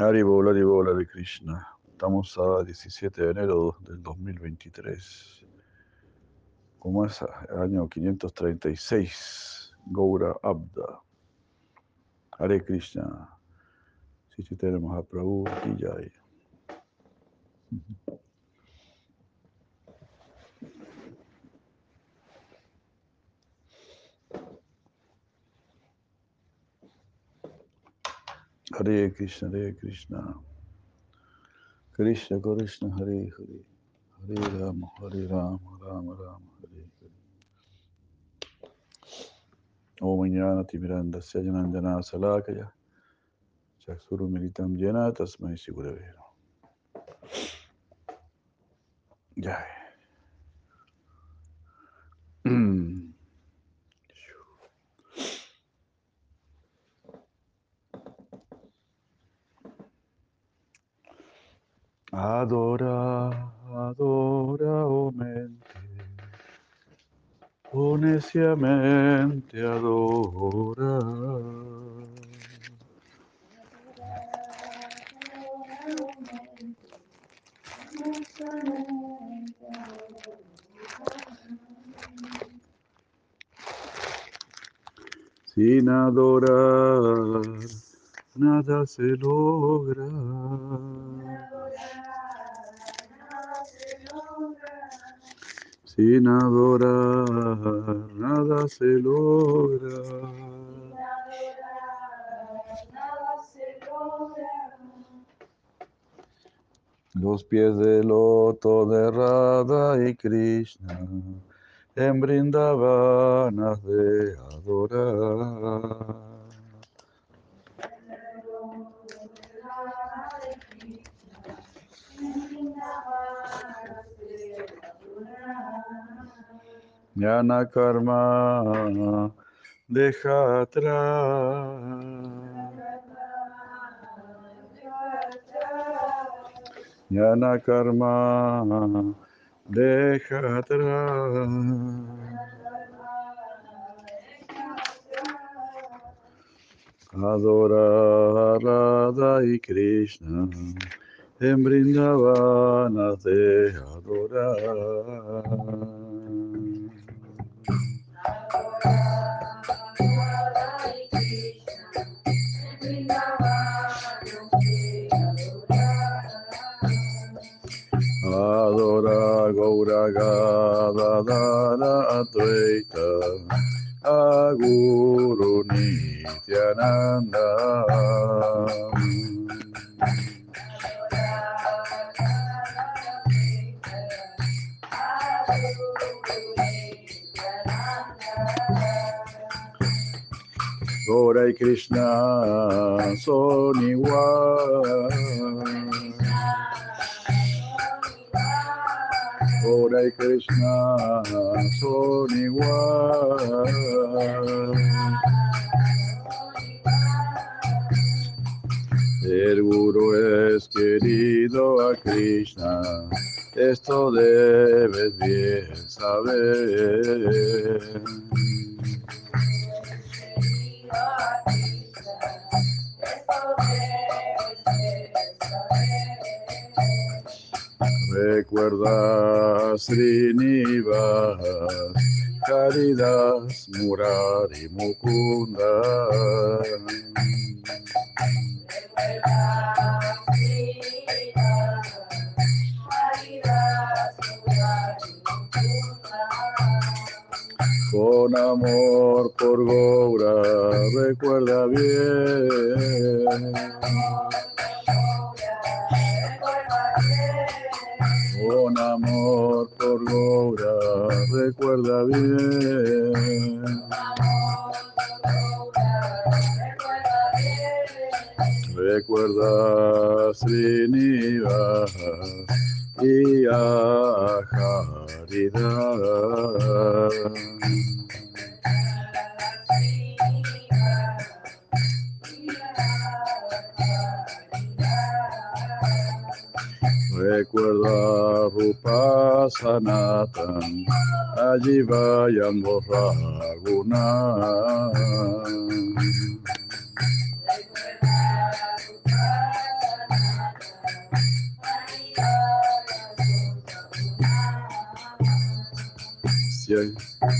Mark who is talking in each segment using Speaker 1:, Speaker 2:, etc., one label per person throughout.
Speaker 1: Haribol, Haribol, Hare Krishna. Estamos a 17 de enero del 2023. Como es año 536, Gaura Abda. Hare Krishna. Sí tenemos a Prabhu Kijay. Hare Krishna, Hare Krishna. Krishna Krishna, Hare Hare. Hare Rama, Hare Rama, Rama Rama, Hare Hare. Om Jnana Timiranda Sajanandana Salakaya. Chakshuru Militam Jena Tasmai Sigurave. Jai. Adora, adora, oh mente, oh adora. Sin adorar, nada se logra. Sin adorar, nada se logra. Los pies del loto de Radha y Krishna en Brindavan de adorar. Karma deja atrás. Jnana karma deja atrás. Adorar Radha y Krishna en Brindavana de adorar. Gaura Gadadara Advaita Aguru Nityananda Gaura y Krishna son Gaura y Krishna son igual. El Guru es querido a Krishna, esto debes bien saber. Recuerda Srinivas, Caridas, Murari, Mukunda. divayam raguna. Si,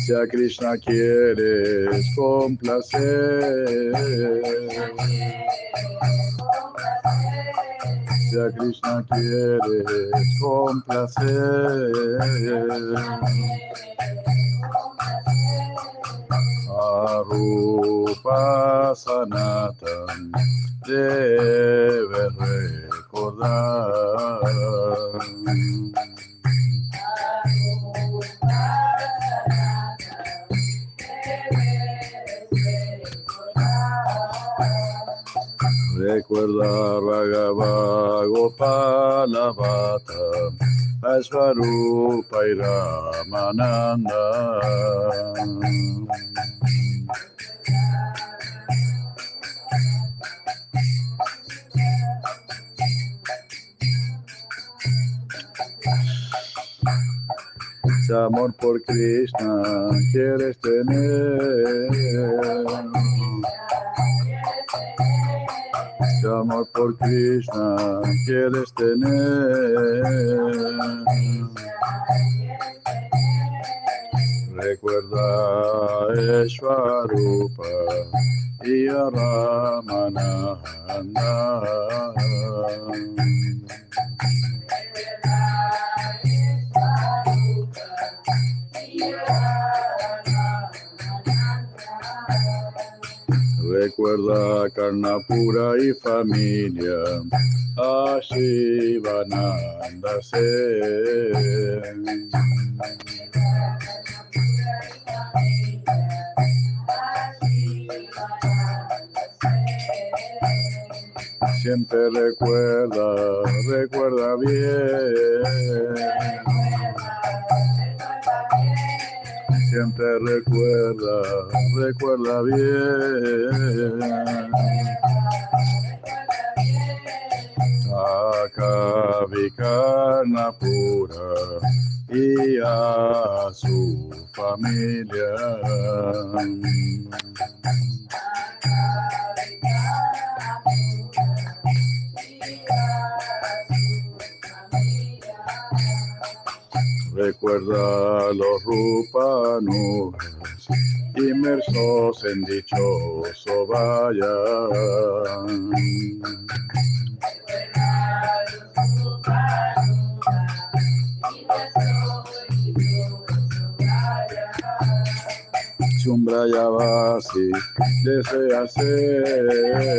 Speaker 1: si a Krishna quieres complacer si a Krishna quieres complacer, Arupa Sanatan debe recordar. Recuerda Ragava Gopala Bata Asvarupa y Ramananda. Si amor por Krishna quieres tener si amor por Krishna quieres tener. Recuerda Eshwarupa y a Recuerda Karnapura y familia, Ashivananda Siempre recuerda, recuerda bien siempre recuerda, recuerda bien. A Vikarna pura y a su familia. Recuerda los rupanos inmersos en dichoso vaya. Chumbrayavasi desea ser.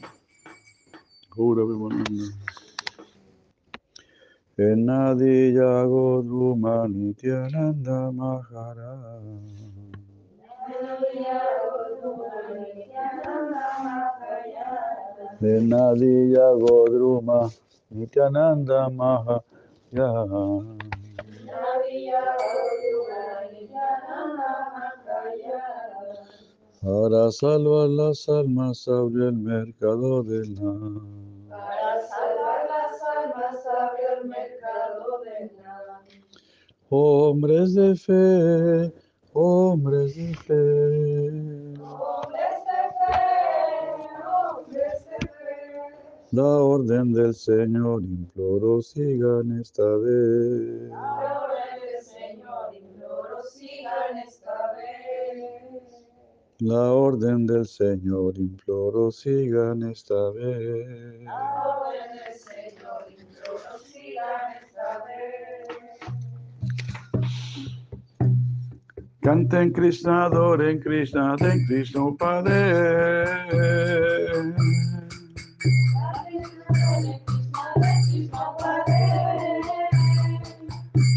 Speaker 1: Hariu. Gaura Vimananda. Enadiya Godruma Nityananda Maharaj. Enadiya Godruma Nityananda Maharaj. Para salvar las almas abrió el mercado del nada.
Speaker 2: Para salvar las almas abrió el mercado del nada.
Speaker 1: Hombres de fe, hombres de fe.
Speaker 2: Hombres de fe, hombres de fe.
Speaker 1: La orden del Señor imploro sigan esta vez.
Speaker 2: Ahora el Señor imploro sigan esta vez.
Speaker 1: La orden del Señor imploro sigan esta vez.
Speaker 2: Ahora el Señor imploro sigan esta vez.
Speaker 1: Canten Krishna, adoren Krishna, den Krishna Padre. Canten Krishna, adoren Krishna, den Krishna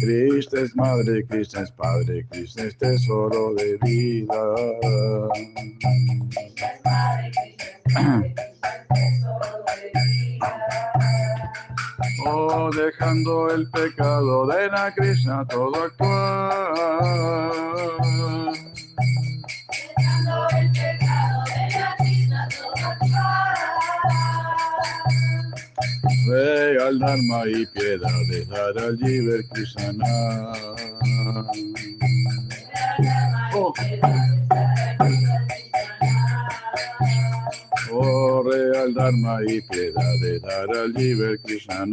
Speaker 1: Krishna es madre, Krishna es padre, Krishna es tesoro de vida. Oh, dejando el pecado de la Krishna todo actuar. Ve al Dharma y piedad de dar al Jiver Krishna. Oh. Oh, real Dharma y piedad de dar al Jiver Krishna.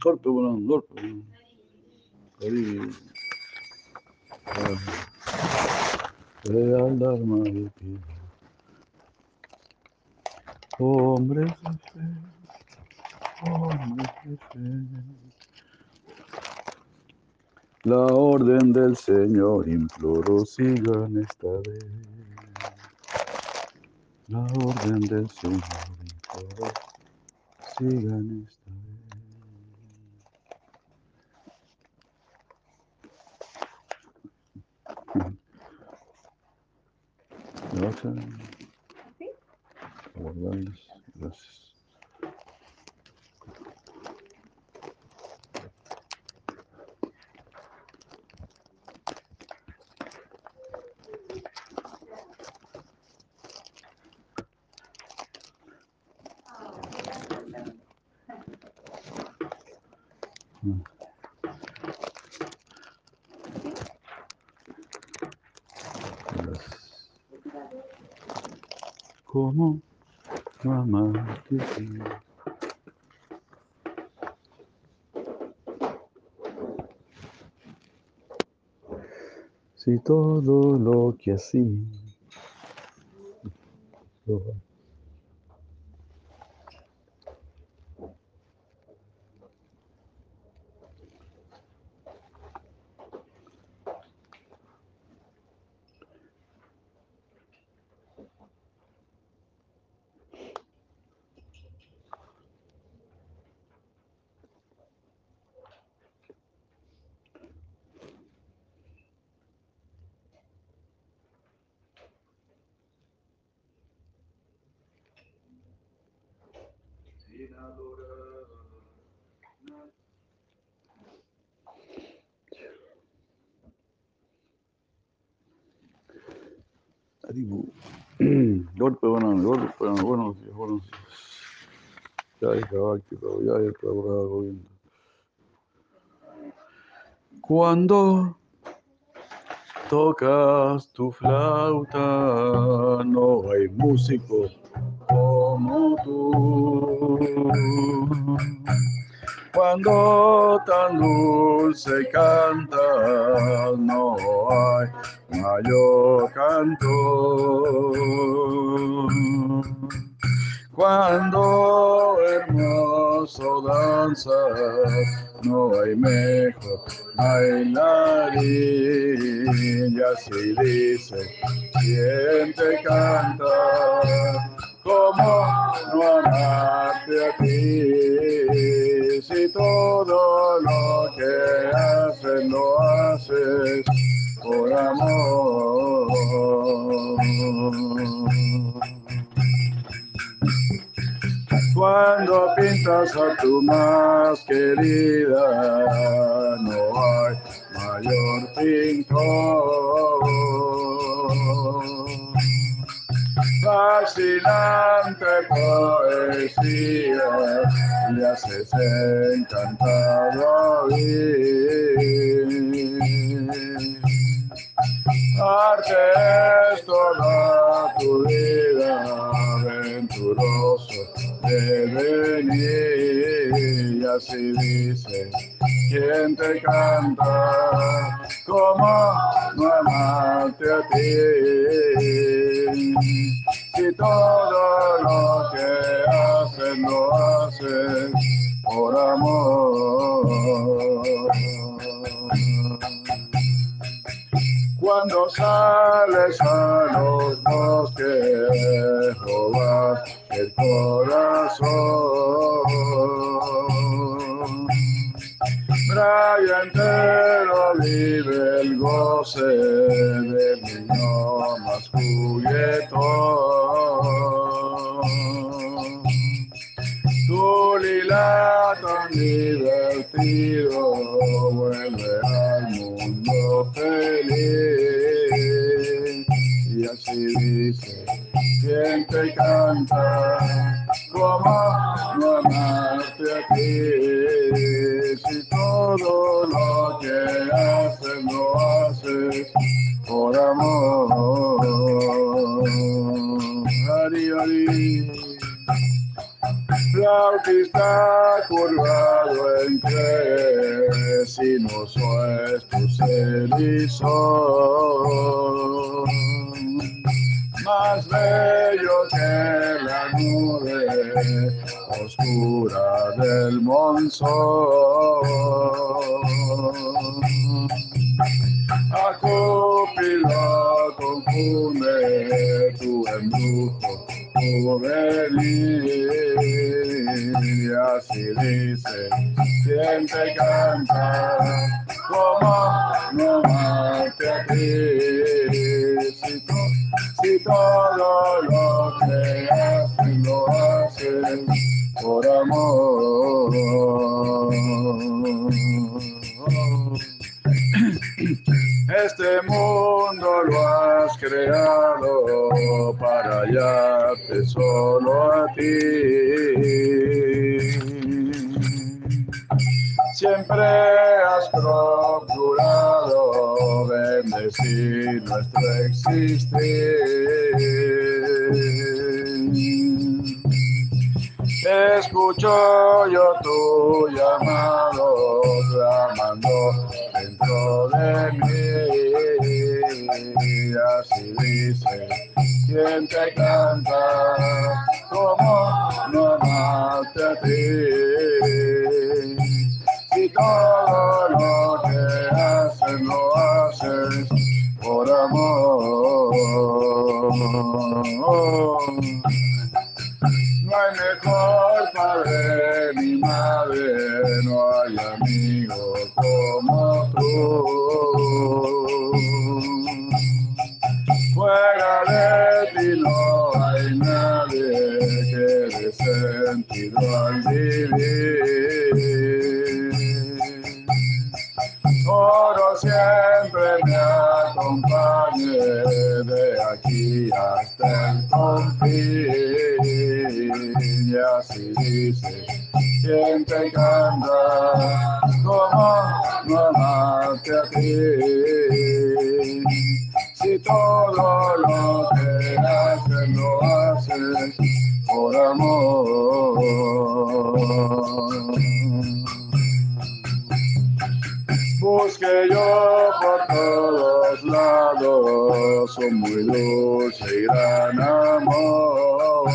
Speaker 1: Golpe, bueno, golpe. Real Dharma y piedad. Hombre de fe, hombre de fe. La orden del Señor imploro sigan esta vez. La orden del Señor imploro sigan esta vez. Gracias. Gracias. ¿Cómo no amarte? Si todo lo que así lo- Haribu. Golpe, bueno, golpe, bueno, buenos días, buenos días. Ya hay Kabakti, pero ya hay Prabhupada Govinda. Cuando tu flauta, no hay músico como tú. Cuando tan quien te canta, como amarte a ti, si todo lo que haces lo haces por amor. Ari, ari. Flautista curvado entre sinuoso es tu cerizón más bello que la nube oscura del monzón. A Cúpido confunde tu embrujo así dice, te canta, como no amarte a ti, si, si todo lo que haces lo por amor. Este mundo lo has creado para hallarte solo a ti. Siempre has procurado bendecir nuestro existir. Escucho yo tu llamado, clamando dentro de mí. Así dice, quien te canta, como no amarte a ti. Si todo lo que haces lo haces por amor. No hay mejor padre ni madre, no hay amigo como tú. Fuera de ti no hay nadie que dé sentido al vivir. Oro siempre me acompañe de aquí hasta el confín. Y así dice, quien te canta, como no amarte a ti. Si todo lo que haces lo haces por amor. Busque yo por todos lados un muy dulce y gran amor.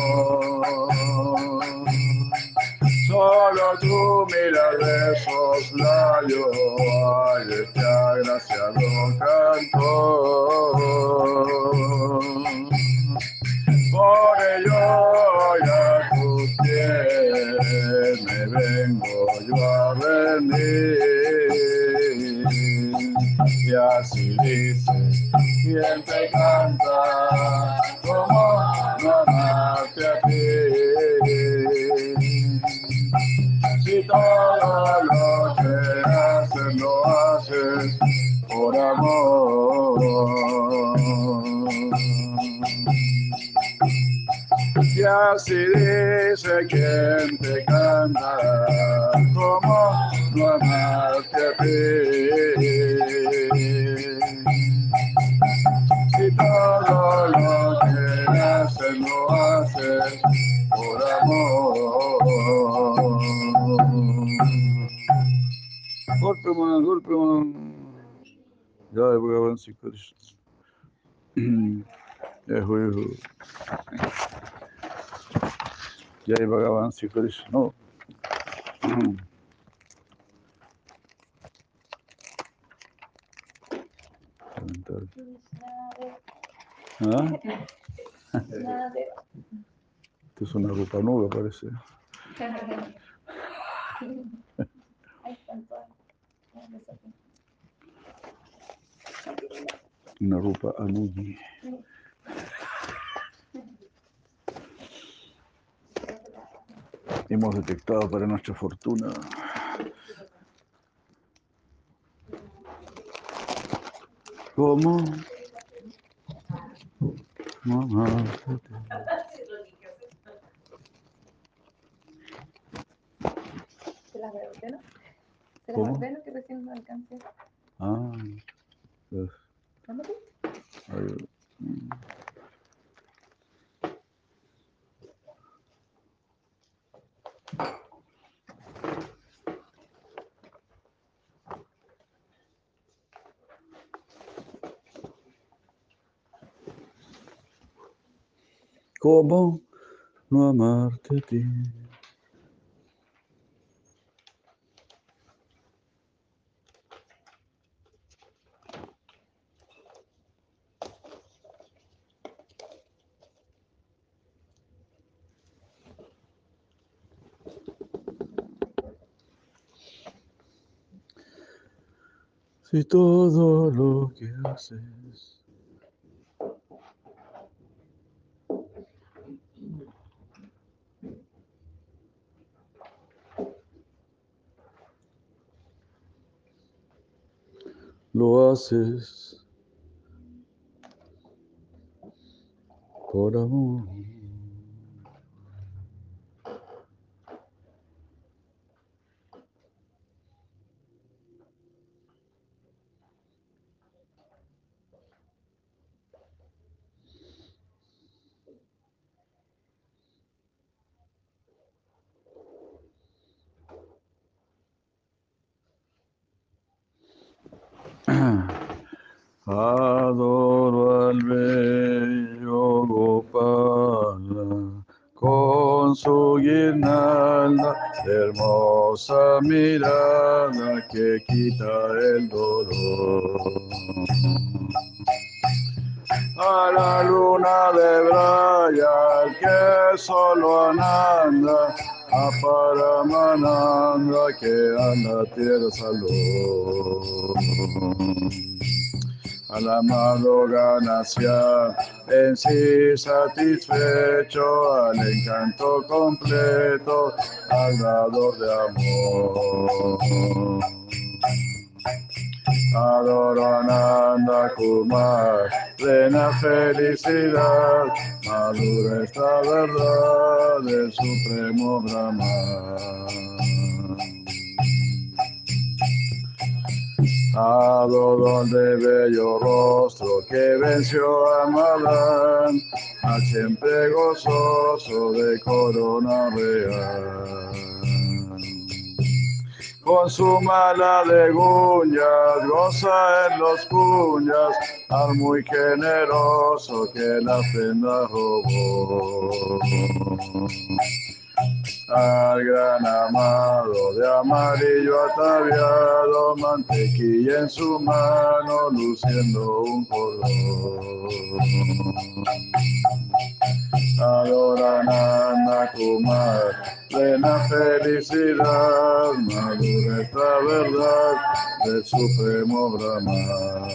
Speaker 1: Solo tú miras de esos labios, ay, este agraciado cantor. Por ello hoy a tus pies me vengo yo a rendir. Y así dice, quien te canta, como no amarte a ti. Si todo lo que haces lo haces por amor. Y así dice quien te canta, como no amarte a ti. Si todo lo que haces lo haces por amor. Golpe, man, golpe, man. Ya, Bhagavan Sri Krishna. Jai Ho, Jai Ho. Jai Bhagavan Sri Krishna. ¿Ah? Esto es una rupa nueva, parece. Una rupa anugi. Hemos detectado para nuestra fortuna. ¿Cómo? Mamá.
Speaker 2: ¿Se las ordeno? ¿Se las
Speaker 1: ¿Cómo?
Speaker 2: ordeno que recién no alcance?
Speaker 1: Ah, pues, ¿Cómo no amarte a ti? Si todo lo que haces lo haces por amor. Adoro al bello Gopala con su guirnalda, hermosa mirada que quita el dolor. A la luna de Braya, el que solo ananda, a Paramananda que anda tierra salud. Al amado ganancia, en sí satisfecho, al encanto completo, al dador de amor. Adoro Ananda Kumar, plena felicidad, madura esta verdad del Supremo Brahma. Adoro de bello rostro que venció a Malán, al siempre gozoso de corona real. Con su mala de guñas, goza en los cuñas, al muy generoso que la prenda robó. Al gran amado de amarillo ataviado, mantequilla en su mano, luciendo un cordón. Adorananda Kumar, plena felicidad, madura esta verdad del Supremo Brahma.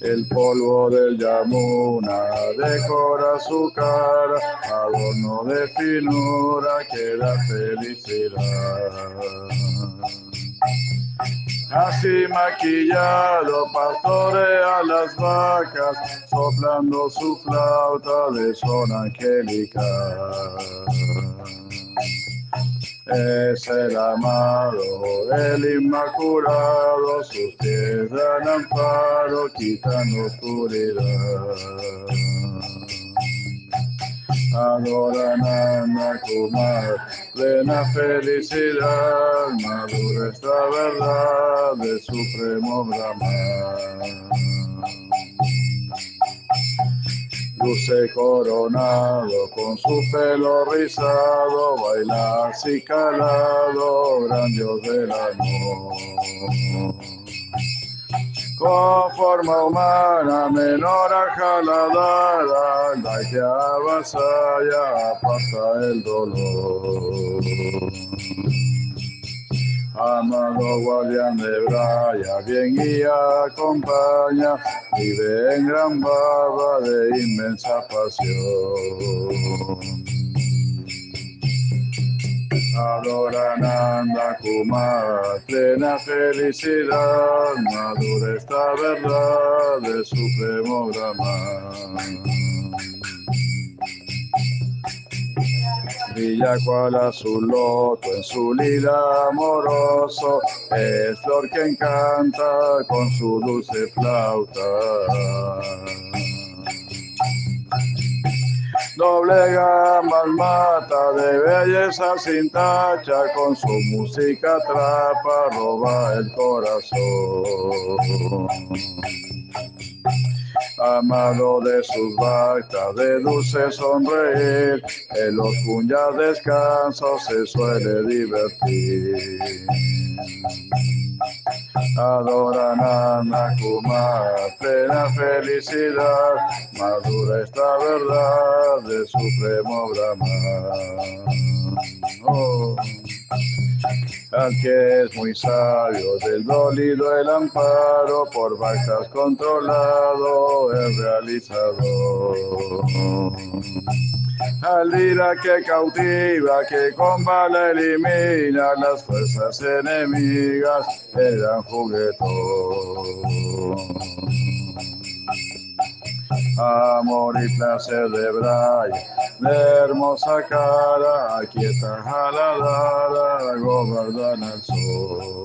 Speaker 1: El polvo del Yamuna decora su cara, adorno de finura que da felicidad. Así maquillado pastorea las vacas, soplando su flauta de son angelical. Es el amado, el inmaculado, sus pies dan amparo, quitan oscuridad. Adoran a Kumar, plena felicidad, madura esta verdad del Supremo Brahma. Luce coronado con su pelo rizado, baila así calado, gran Dios del amor. con forma humana menor a jaladara, la que avasalla pasa el dolor. Amado guardián de Braya, bien guía, acompaña, vive en gran barba de inmensa pasión. Adorananda Kumar, plena felicidad, madura esta verdad de supremo Brahman. Brilla cual azul loto en su lila amoroso, es flor que encanta con su dulce flauta. Doblega mata de belleza sin tacha, con su música atrapa, roba el corazón amado de sus vacas, de dulce sonreír, en los puñas descanso se suele divertir. Adoran a Kumar, plena felicidad, madura esta verdad de supremo Brahman. Al que es muy sabio, del dolido el amparo, por vacas controlado, el realizador. Al día que cautiva, que con bala elimina las fuerzas enemigas, eran juguetón amor y placer de Braya, de hermosa cara, quieta jaladara, gobernada el sol.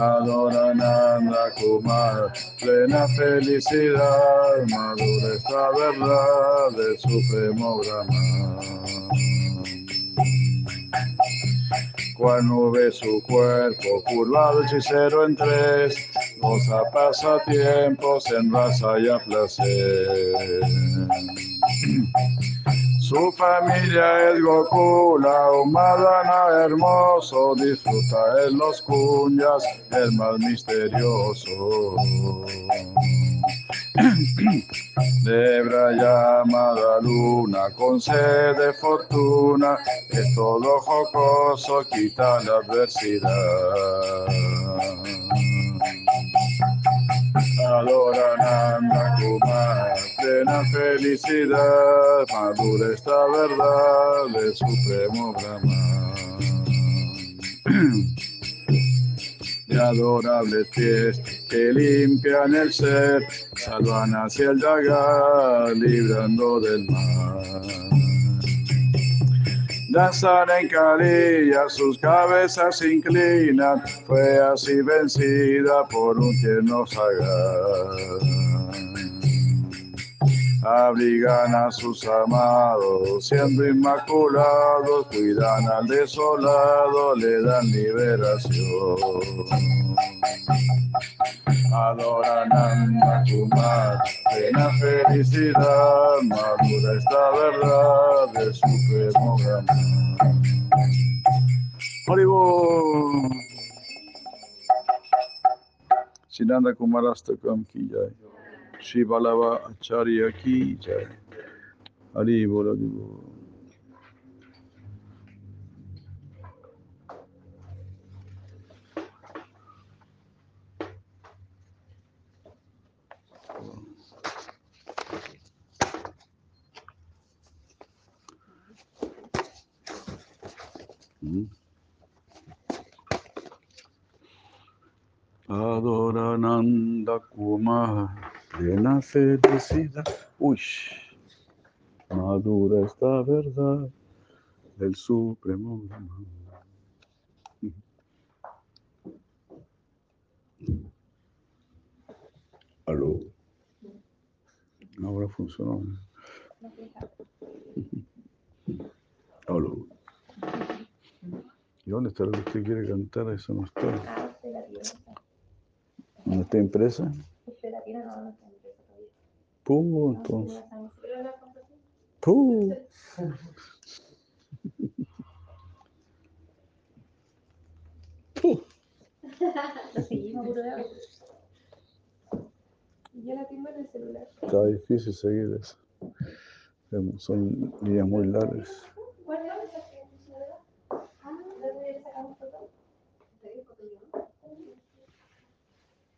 Speaker 1: Adorananda Kumar, plena felicidad, madura esta verdad del supremo Brahman cual nube su cuerpo, curvado hechicero en tres, goza pasatiempos en raza y a placer. Su familia es Gokula, un Madana hermoso, disfruta en los cunyas el más misterioso. Debra llamada luna, concede fortuna, es todo jocoso, quita la adversidad. Nanda Kumar, plena felicidad, madura esta verdad del supremo Brahman. Adorables pies que limpian el ser, salvan hacia el Dagar, librando del mal. Danzan en carilla, sus cabezas inclinan, fue así vencida por un tierno sagar. Abrigan a sus amados, siendo inmaculados, cuidan al desolado, le dan liberación. Adoran a Kumar, plena felicidad, madura esta verdad de supremo. Haribo. Sinanda Kumarastakam ki jai. Shivalava Acharya ki jai. Haribo, Haribo. Adorananda Kumar, plena felicidad. Uy, madura esta verdad del Supremo. Aló. Ahora funcionó. Aló. ¿Y dónde está lo que usted quiere cantar? Eso no está. ¿No está impresa?
Speaker 3: Puntos. Puntos. Yo la tengo en el celular.
Speaker 1: Está difícil seguir eso. Son días muy largas.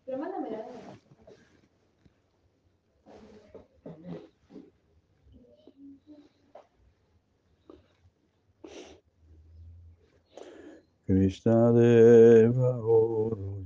Speaker 3: Pero.
Speaker 1: Krishna Deva Oro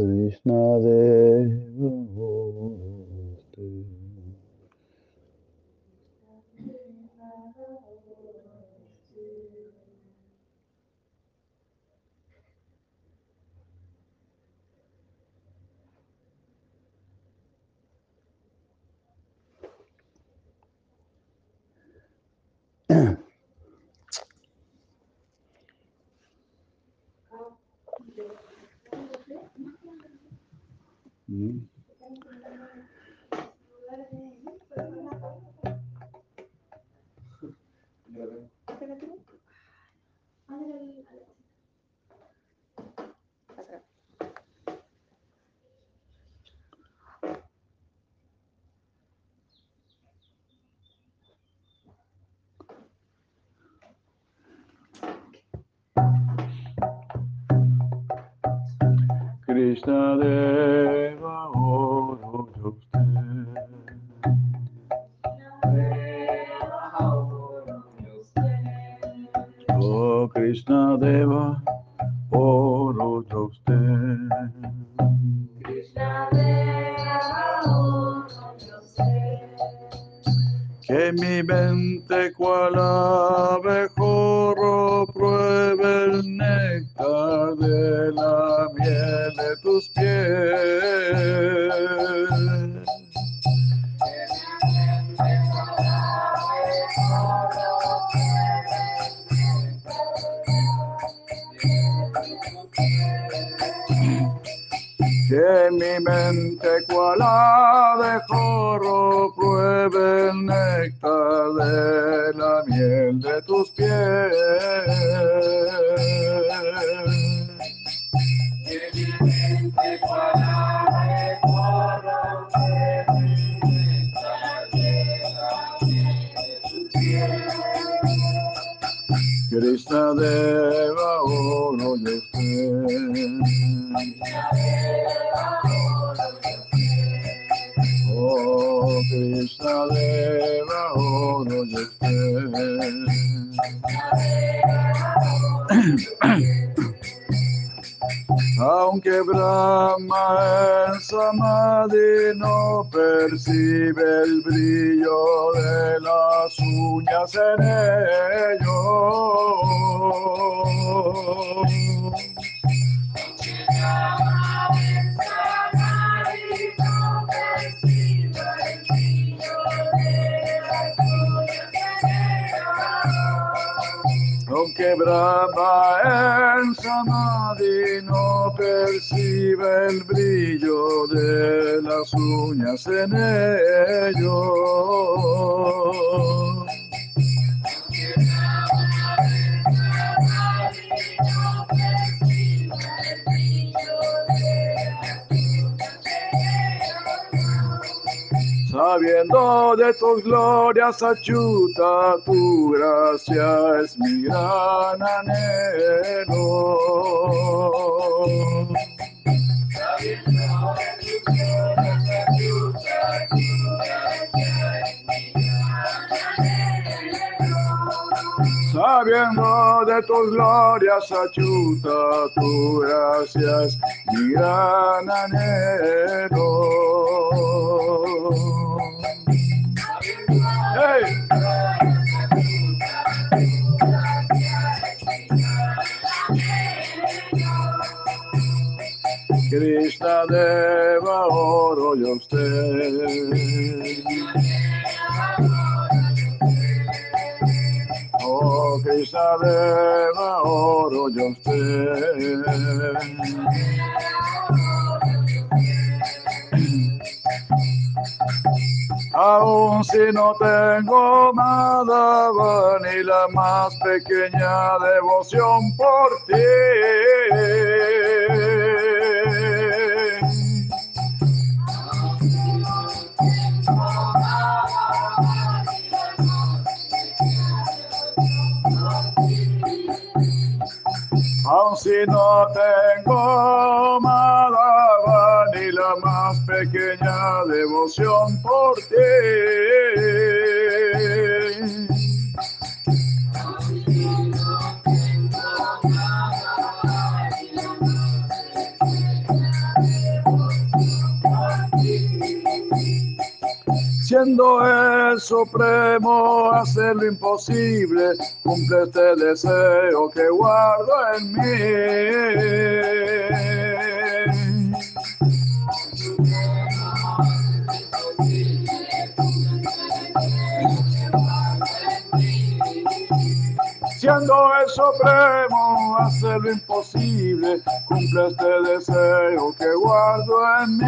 Speaker 1: Krishna Deva Namaste Krishna tus glorias, achuta, tu gracia es mi gran anhelo. Sabiendo de tus glorias, achuta, tu gracia es mi gran anhelo. Krishna Deva, oro yo usted. Oh, Krishna Deva, oro yo usted. Aún si no tengo nada ni la más pequeña devoción por ti. Aun si no tengo nada ni la más pequeña devoción por ti. Siendo el supremo, hacer lo imposible, cumple este deseo que guardo en mí. El supremo, hacer lo imposible, cumple este deseo que guardo en mí.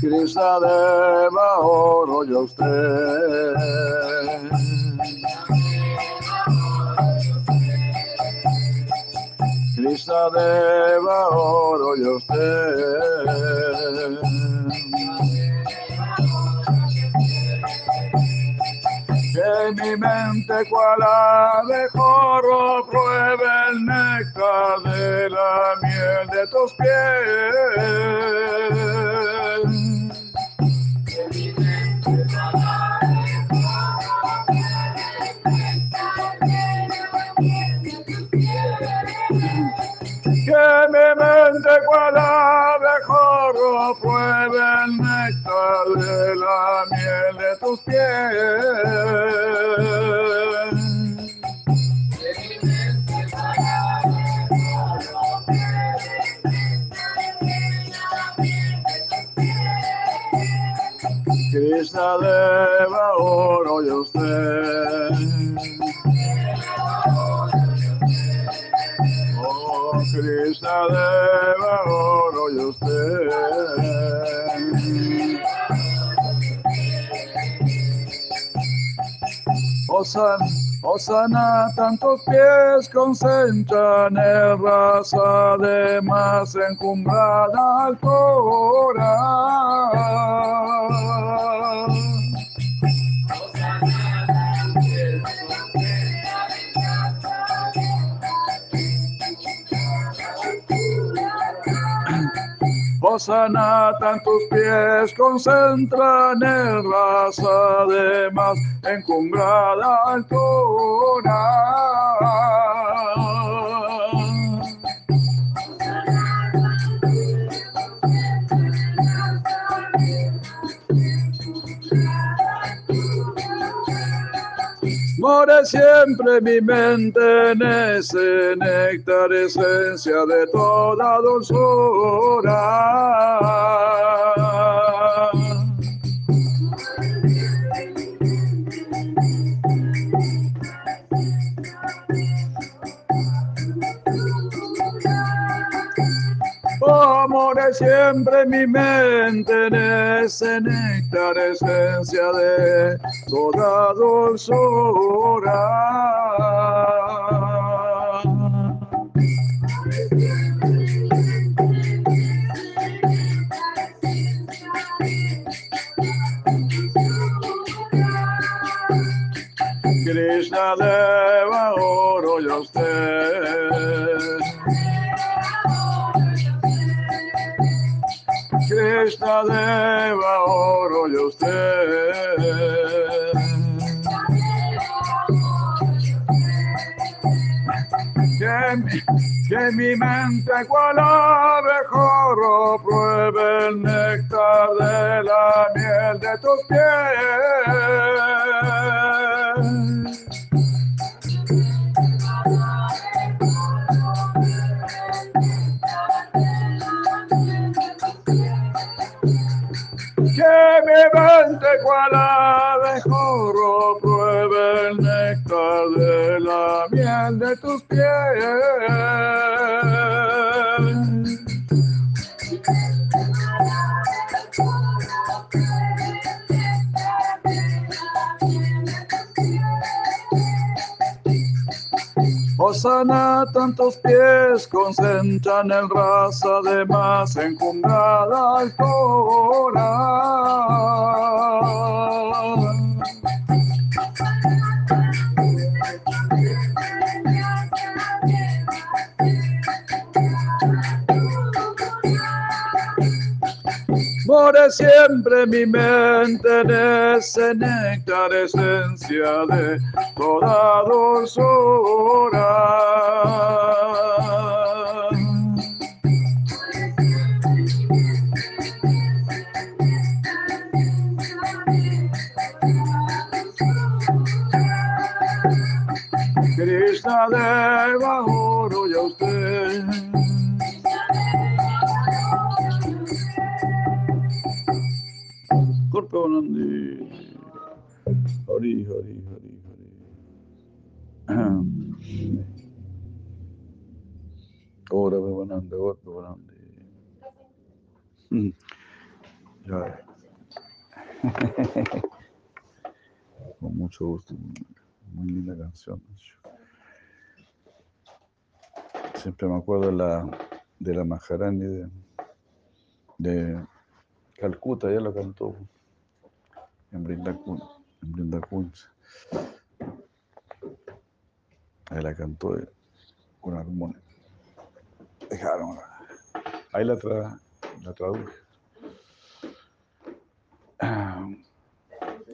Speaker 1: Krishna Deva, oro yo a usted. Krishna Deva, oro a usted. En mi mente cual abejorro pruebe el néctar de la miel de tus pies. Que mi mente cual abejorro pruebe el néctar de la miel de tus pies. Krishna Deva, oro a usted. Krishna Deva, oro a usted. Osan, Osana, tantos pies concentran el raza de más encumbrada altura. Osana, tantos pies concentran el raza de más encumbrada altura. Siempre mi mente en ese néctar, esencia de toda dulzura. Oh, more More siempre mi mente en ese néctar, esencia de toda dulzura. Krishna Deva, Krishna Deva, oro yo a usted. Que mi, que mi mente cual abejorro pruebe el néctar de la miel de tus pies. Mente cual abejorro pruebe el néctar de la miel de tus pies. Osana, tantos pies concentran el raza de más encumbrada altura. More siempre mi mente en ese néctar, esencia de toda dulzura. Krishna Deva, oro y a usted. Korpavanandi. Hari, Hari, Hari, Hari. Ora Vivananda, Ora Vivanandi. Mm. Ya. Con mucho gusto. Muy linda canción. Siempre me acuerdo de la, de la Maharani de, de Calcuta, ella lo cantó en Brindakun, en Brindakun. Ahí la cantó con armonía. Dejaron. Ahí la, tra, la traduje. Ah,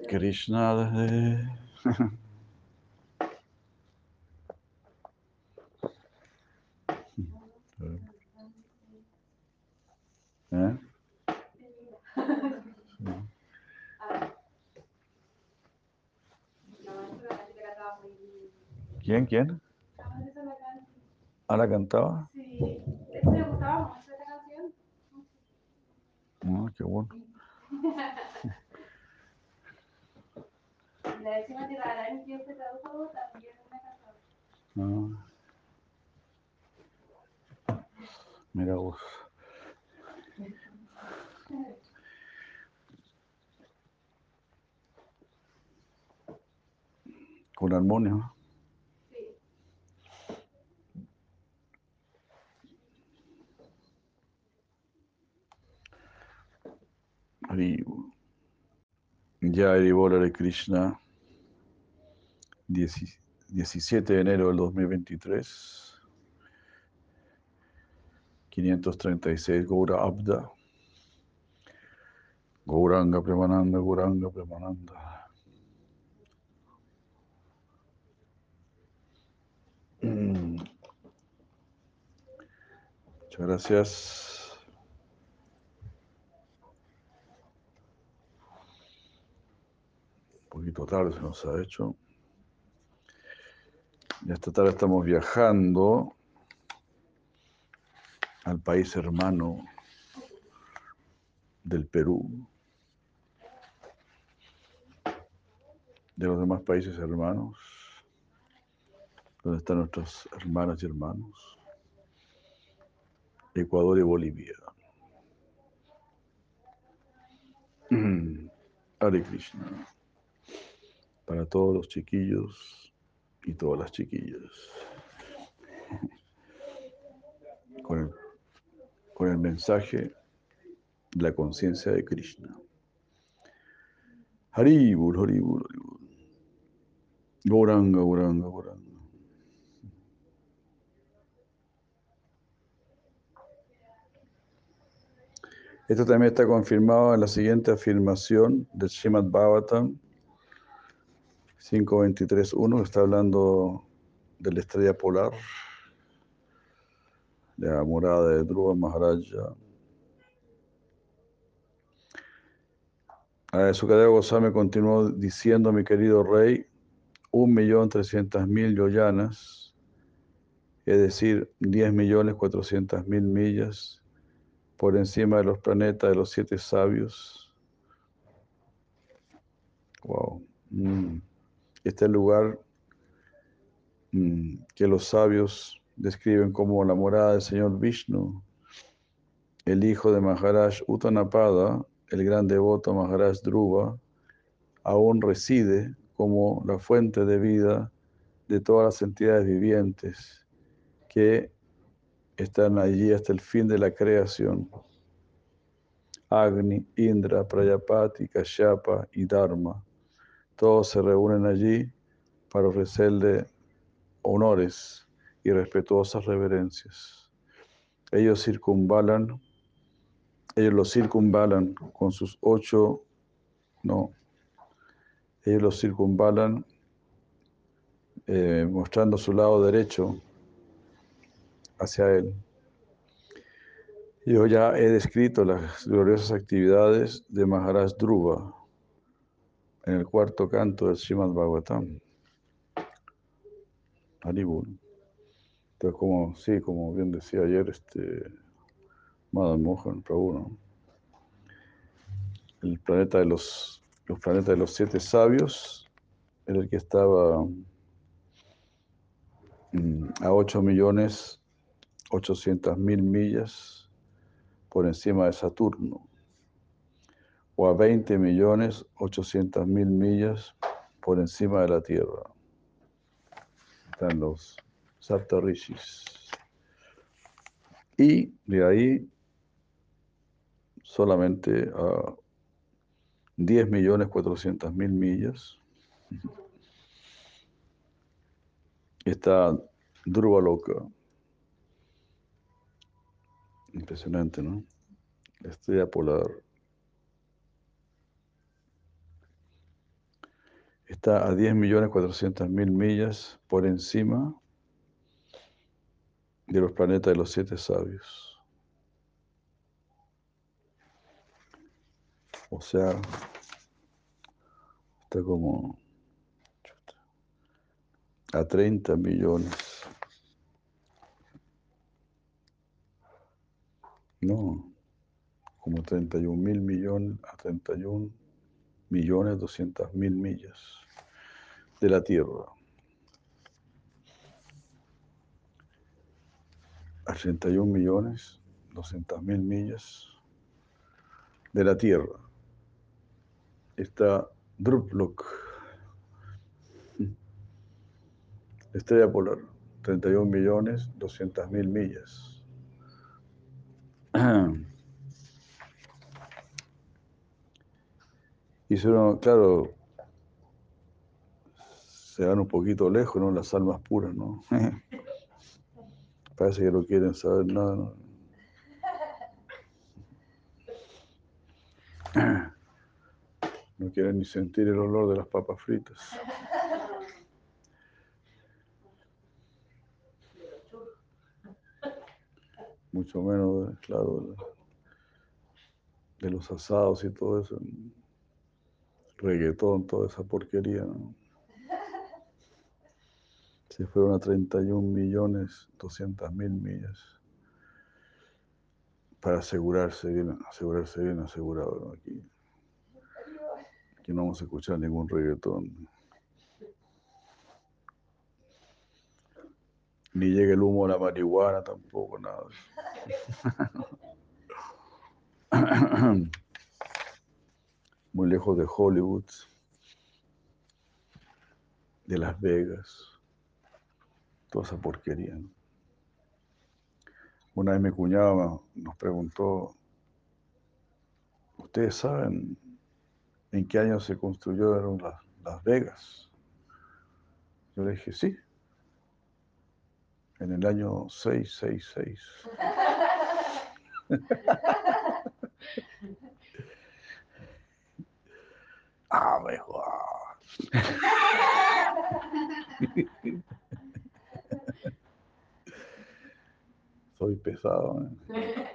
Speaker 1: Krishna de... ¿Eh? Sí. ¿Quién? ¿Quién? ¿Ah, la cantaba?
Speaker 3: Sí, me gustaba mucho esta canción.
Speaker 1: Ah, qué bueno.
Speaker 3: La décima tirada en que se tradujo también una canción.
Speaker 1: Ah. Mira vos. Con armonio.
Speaker 3: Sí.
Speaker 1: Haribo. Ya Haribola de Krishna. 10 17 de enero del 2023. 536 Gaura Abda. Gauranga Premananda, Gauranga Premananda. Mm. Muchas gracias. tarde se nos ha hecho. Y esta tarde estamos viajando al país hermano del Perú, de los demás países hermanos, donde están nuestras hermanas y hermanos, Ecuador y Bolivia. Hare Krishna. Para todos los chiquillos y todas las chiquillas. Con el, mensaje de la conciencia de Krishna. Haribul, Haribul, Haribul. Gauranga, Gauranga, Gauranga. Esto también está confirmado en la siguiente afirmación del Srimad Bhagavatam 5.23.1, que está hablando de la estrella polar, de la morada de Dhruva Maharaja. A Sukadeva Goswami continuó diciendo, mi querido rey, un millón trescientas mil yoyanas, es decir, diez millones cuatrocientas mil millas, por encima de los planetas de los siete sabios. Wow. Este lugar mm, que los sabios describen como la morada del Señor Vishnu, el hijo de Maharaj Uttanapada, el gran devoto Maharaj Dhruva, aún reside como la fuente de vida de todas las entidades vivientes que están allí hasta el fin de la creación. Agni, Indra, Prayapati, Kashyapa y Dharma. Todos se reúnen allí para ofrecerle honores y respetuosas reverencias. Ellos circunvalan, ellos lo circunvalan con sus ocho, no, ellos lo circunvalan eh, mostrando su lado derecho hacia Él. Yo ya he descrito las gloriosas actividades de Maharaj Dhruva en el cuarto canto del Srimad Bhagavatam. Haribul. Entonces, como, sí, como bien decía ayer, este, Madan Mohan Prabhu, el planeta de los, los planetas de los siete sabios, era el que estaba mm, a 8 millones 800 mil millas por encima de Saturno, o a 20 millones 800 mil millas por encima de la Tierra. Están los Saptarishis. Y de ahí solamente a 10 millones 400 mil millas está Loca. Impresionante, ¿no? La estrella polar. Está a 10.400.000 millas por encima de los planetas de los siete sabios. O sea, está como a 30 millones No, como 31 mil millones a 31 millones 200 mil millas de la Tierra. A 31 millones 200 mil millas de la Tierra. Está Druplok, estrella polar, 31 millones 200 mil millas. Y si uno, claro, se van un poquito lejos, ¿no? Las almas puras, ¿no? Parece que no quieren saber nada, ¿no? No quieren ni sentir el olor de las papas fritas. mucho menos, claro, de los asados y todo eso, reggaetón, toda esa porquería. Si fueron a 31 millones 200 mil millas para asegurarse bien, asegurarse bien asegurado aquí. Aquí no vamos a escuchar ningún reggaetón. Ni llega el humo de la marihuana tampoco, nada. muy lejos de Hollywood, de Las Vegas, toda esa porquería. Una vez mi cuñado nos preguntó, ¿ustedes saben en qué año se construyeron las, las Vegas? Yo le dije, sí, en el año 666. ah, mejor. Soy pesado. ¿eh?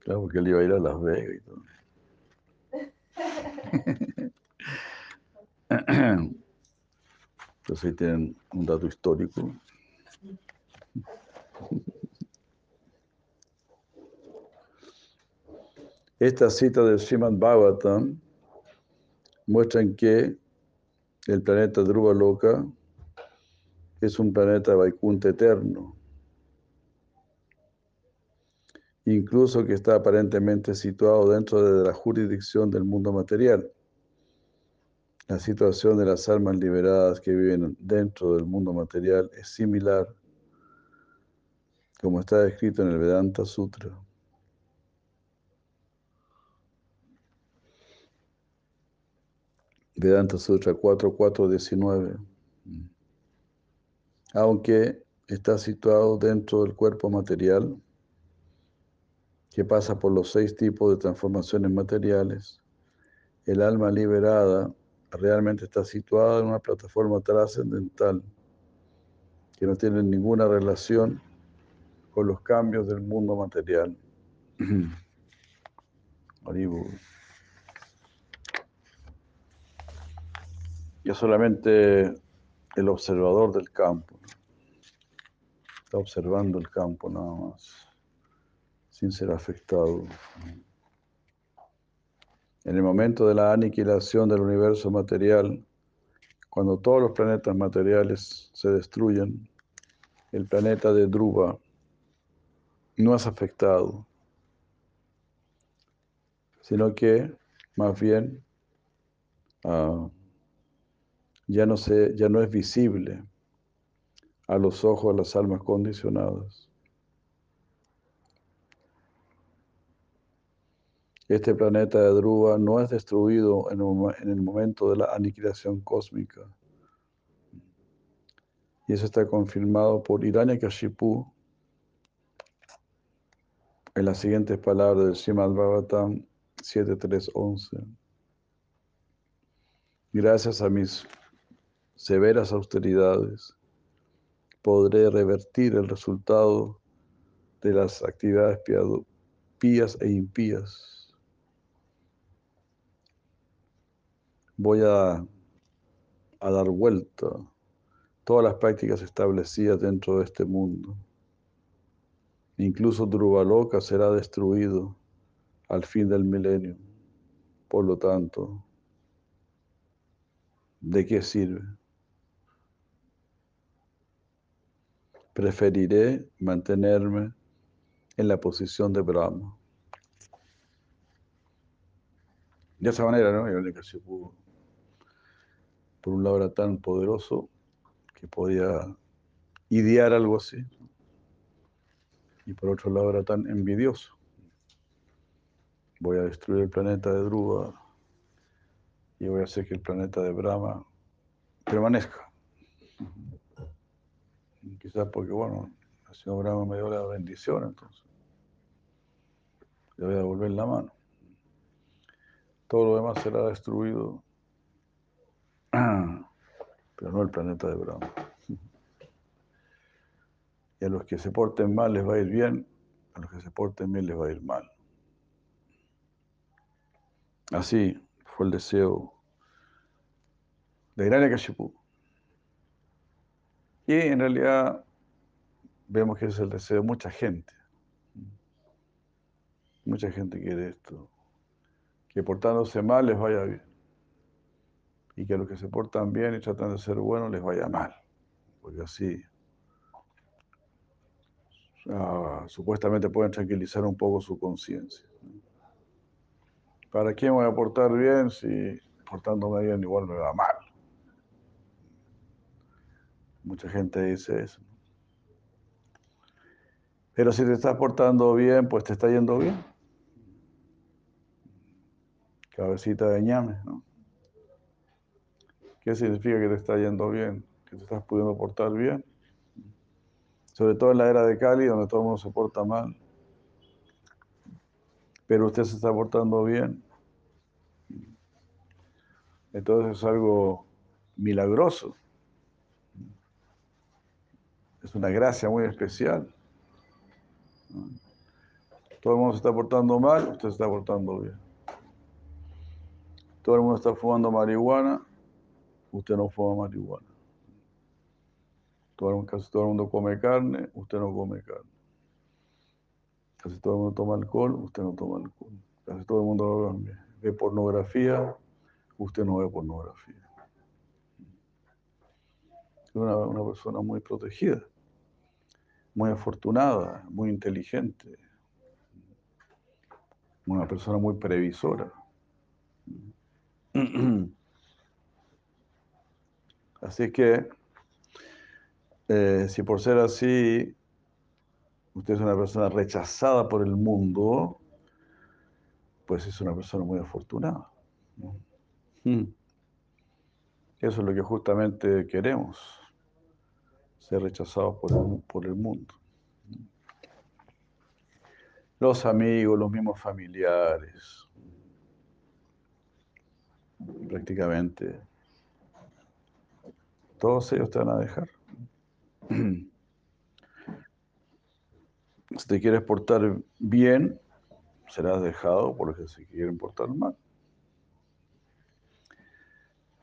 Speaker 1: Claro, porque él iba a ir a Las Vegas y todo. Entonces ahí tienen un dato histórico. Esta cita del Srimad Bhagavatam muestran que el planeta Dhruva Loka es un planeta Vaikunta eterno, incluso que está aparentemente situado dentro de la jurisdicción del mundo material. La situación de las almas liberadas que viven dentro del mundo material es similar, como está descrito en el Vedanta Sutra. Vedanta Sutra 4.4.19. Aunque está situado dentro del cuerpo material, que pasa por los seis tipos de transformaciones materiales, el alma liberada realmente está situada en una plataforma trascendental que no tiene ninguna relación con los cambios del mundo material. Haribu. Y es solamente el observador del campo. Está observando el campo nada más, sin ser afectado. En el momento de la aniquilación del universo material, cuando todos los planetas materiales se destruyen, el planeta de Dhruva no es afectado, sino que más bien uh, ya, no se, ya no es visible a los ojos de las almas condicionadas. Este planeta de Dhruva no es destruido en el momento de la aniquilación cósmica. Y eso está confirmado por Hiranyakashipu en las siguientes palabras del Srimad Bhagavatam 7.3.11. Gracias a mis severas austeridades, podré revertir el resultado de las actividades pías e impías. Voy a, dar vuelta todas las prácticas establecidas dentro de este mundo. Incluso Druvaloka será destruido al fin del milenio. Por lo tanto, ¿de qué sirve? Preferiré mantenerme en la posición de Brahma. De esa manera, ¿no? Hiranyakashipu, por un lado era tan poderoso que podía idear algo así, y por otro lado era tan envidioso. Voy a destruir el planeta de Dhruva y voy a hacer que el planeta de Brahma permanezca. Quizás porque, bueno, el señor Brahma me dio la bendición, entonces le voy a devolver la mano. Todo lo demás será destruido, pero no el planeta de Brahma. Y a los que se porten mal les va a ir bien, a los que se porten bien les va a ir mal. Así fue el deseo de Hiranyakashipu. Y en realidad vemos que es el deseo de mucha gente. Mucha gente quiere esto. Que portándose mal les vaya bien. Y que a los que se portan bien y tratan de ser buenos les vaya mal. Porque así uh, supuestamente pueden tranquilizar un poco su conciencia. ¿Para me voy a portar bien si portándome bien igual me va mal? Mucha gente dice eso. Pero si te estás portando bien, pues te está yendo bien. Cabecita de ñame, ¿no? ¿Qué significa que te está yendo bien? Que te estás pudiendo portar bien. Sobre todo en la era de Cali, donde todo el mundo se porta mal. Pero usted se está portando bien. Entonces es algo milagroso. Es una gracia muy especial. Todo el mundo se está portando mal, usted se está portando bien. Todo el mundo está fumando marihuana, usted no fuma marihuana. Todo, casi todo el mundo come carne, usted no come carne. Casi todo el mundo toma alcohol, usted no toma alcohol. Casi todo el mundo ve pornografía, usted no ve pornografía. Es una, una persona muy protegida, muy afortunada, muy inteligente, una persona muy previsora. Así que, eh, si por ser así, usted es una persona rechazada por el mundo, pues es una persona muy afortunada. Eso es lo que justamente queremos, ser rechazados por el, por el mundo. Los amigos, los mismos familiares, prácticamente todos ellos te van a dejar. Si te quieres portar bien, serás dejado por los que se quieren portar mal.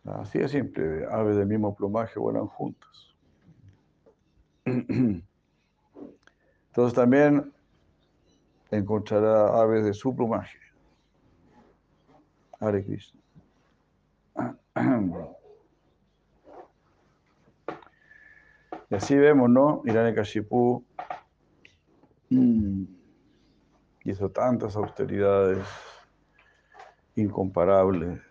Speaker 1: Así de simple, aves del mismo plumaje vuelan juntas. Entonces también encontrará aves de su plumaje. Hare Krishna. Y así vemos, ¿no? Hiranyakashipu mm, hizo tantas austeridades incomparables,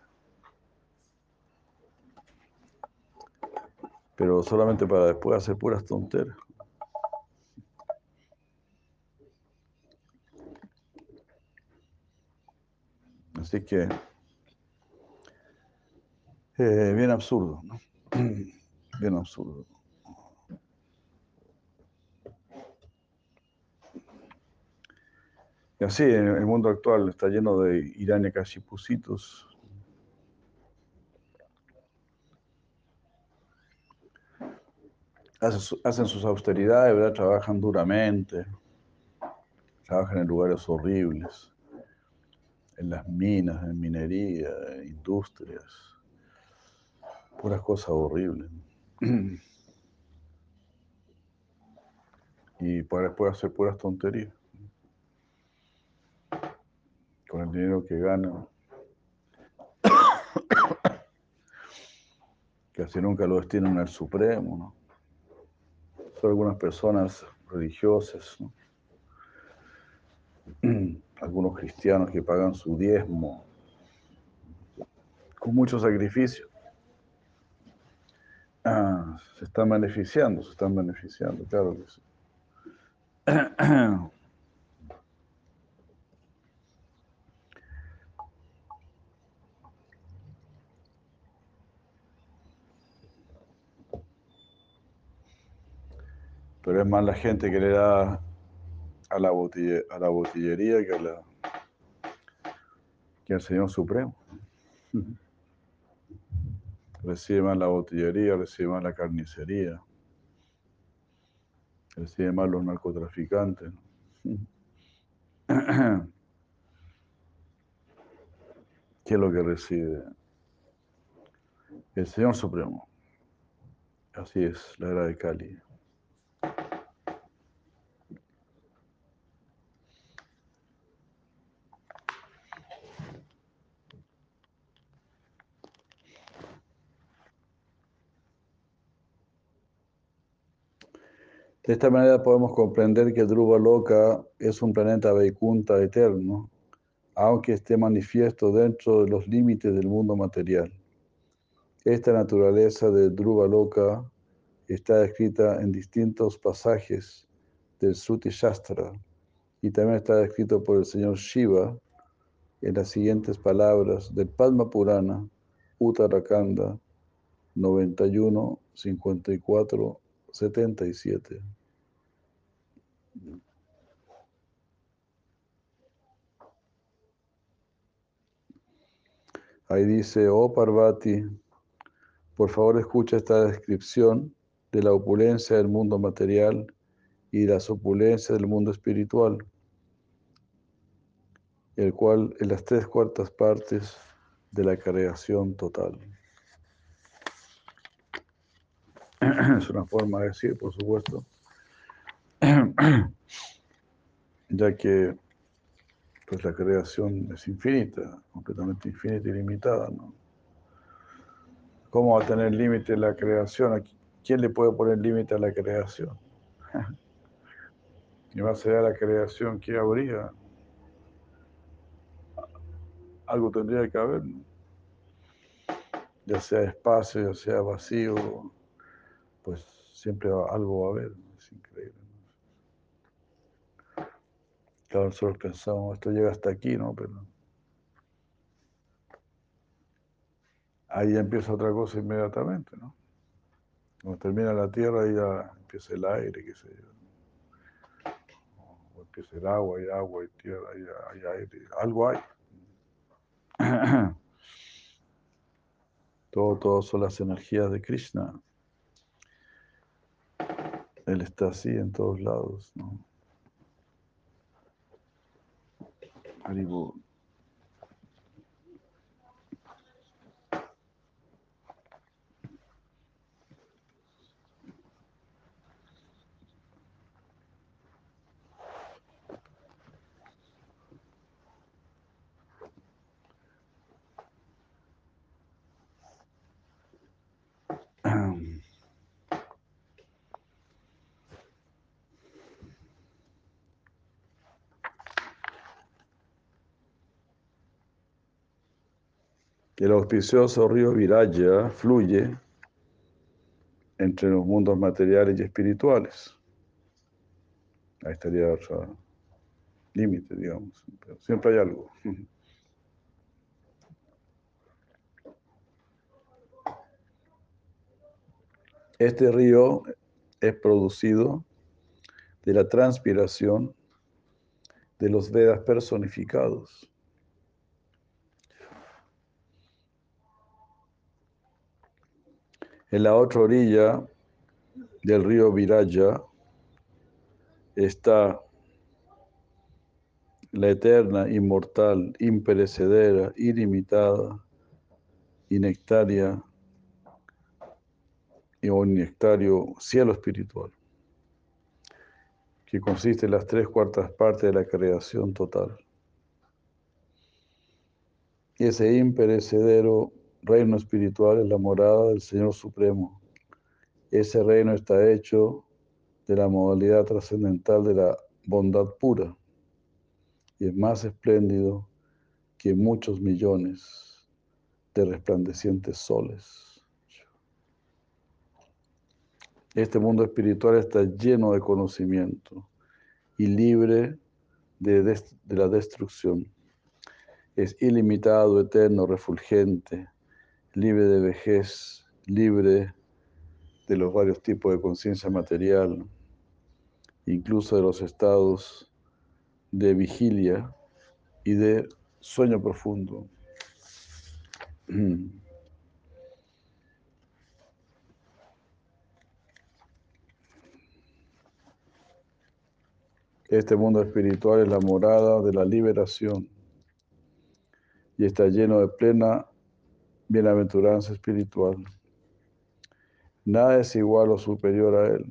Speaker 1: pero solamente para después hacer puras tonteras. Así que, eh, bien absurdo, ¿no? Bien absurdo. Y así, el mundo actual está lleno de Irania Kashipusitos. Hacen sus austeridades, ¿verdad? Trabajan duramente. Trabajan en lugares horribles. En las minas, en minería, en industrias. Puras cosas horribles. Y para después hacer puras tonterías. con el dinero que gana, que así nunca lo destinan al Supremo, ¿no? Son algunas personas religiosas, ¿no? algunos cristianos que pagan su diezmo con mucho sacrificio. Ah, se están beneficiando, se están beneficiando, claro que sí. Pero es más la gente que le da a la, a la botillería que, a la, que al Señor Supremo. Recibe más la botillería, recibe más la carnicería, recibe más los narcotraficantes. ¿Qué es lo que recibe? El Señor Supremo. Así es, la era de Cali. De esta manera podemos comprender que Dhruva Loka es un planeta Vaikunta eterno, aunque esté manifiesto dentro de los límites del mundo material. Esta naturaleza de Dhruva Loka está escrita en distintos pasajes del Suti Shastra y también está escrito por el señor Shiva en las siguientes palabras del Padma Purana, Uttarakhanda 91, 54, 77. Ahí dice, oh Parvati, por favor escucha esta descripción de la opulencia del mundo material y las opulencias del mundo espiritual, el cual es las tres cuartas partes de la creación total. Es una forma de decir, por supuesto, ya que pues la creación es infinita, completamente infinita y limitada, ¿no? ¿Cómo va a tener límite la creación? ¿Quién le puede poner límite a la creación? y más allá de la creación, ¿qué habría? Algo tendría que haber, ya sea espacio, ya sea vacío, pues siempre algo va a haber, es increíble. Claro, nosotros pensamos, esto llega hasta aquí, ¿no? Pero ahí empieza otra cosa inmediatamente, ¿no? Cuando termina la tierra, ahí ya empieza el aire, qué sé yo. O empieza el agua, hay agua, hay tierra, hay, hay aire, algo hay. Todo, todo son las energías de Krishna. Él está así en todos lados, ¿no? El auspicioso río Viraya fluye entre los mundos materiales y espirituales. Ahí estaría otro límite, digamos. Pero siempre hay algo. Este río es producido de la transpiración de los Vedas personificados. En la otra orilla del río Viraya está la eterna, inmortal, imperecedera, ilimitada, inectaria y nectario cielo espiritual, que consiste en las tres cuartas partes de la creación total. Y ese imperecedero reino espiritual es la morada del Señor Supremo. Ese reino está hecho de la modalidad trascendental de la bondad pura y es más espléndido que muchos millones de resplandecientes soles. Este mundo espiritual está lleno de conocimiento y libre de, de la destrucción. Es ilimitado, eterno, refulgente, libre de vejez, libre de los varios tipos de conciencia material, incluso de los estados de vigilia y de sueño profundo. Este mundo espiritual es la morada de la liberación y está lleno de plena bienaventuranza espiritual. Nada es igual o superior a Él.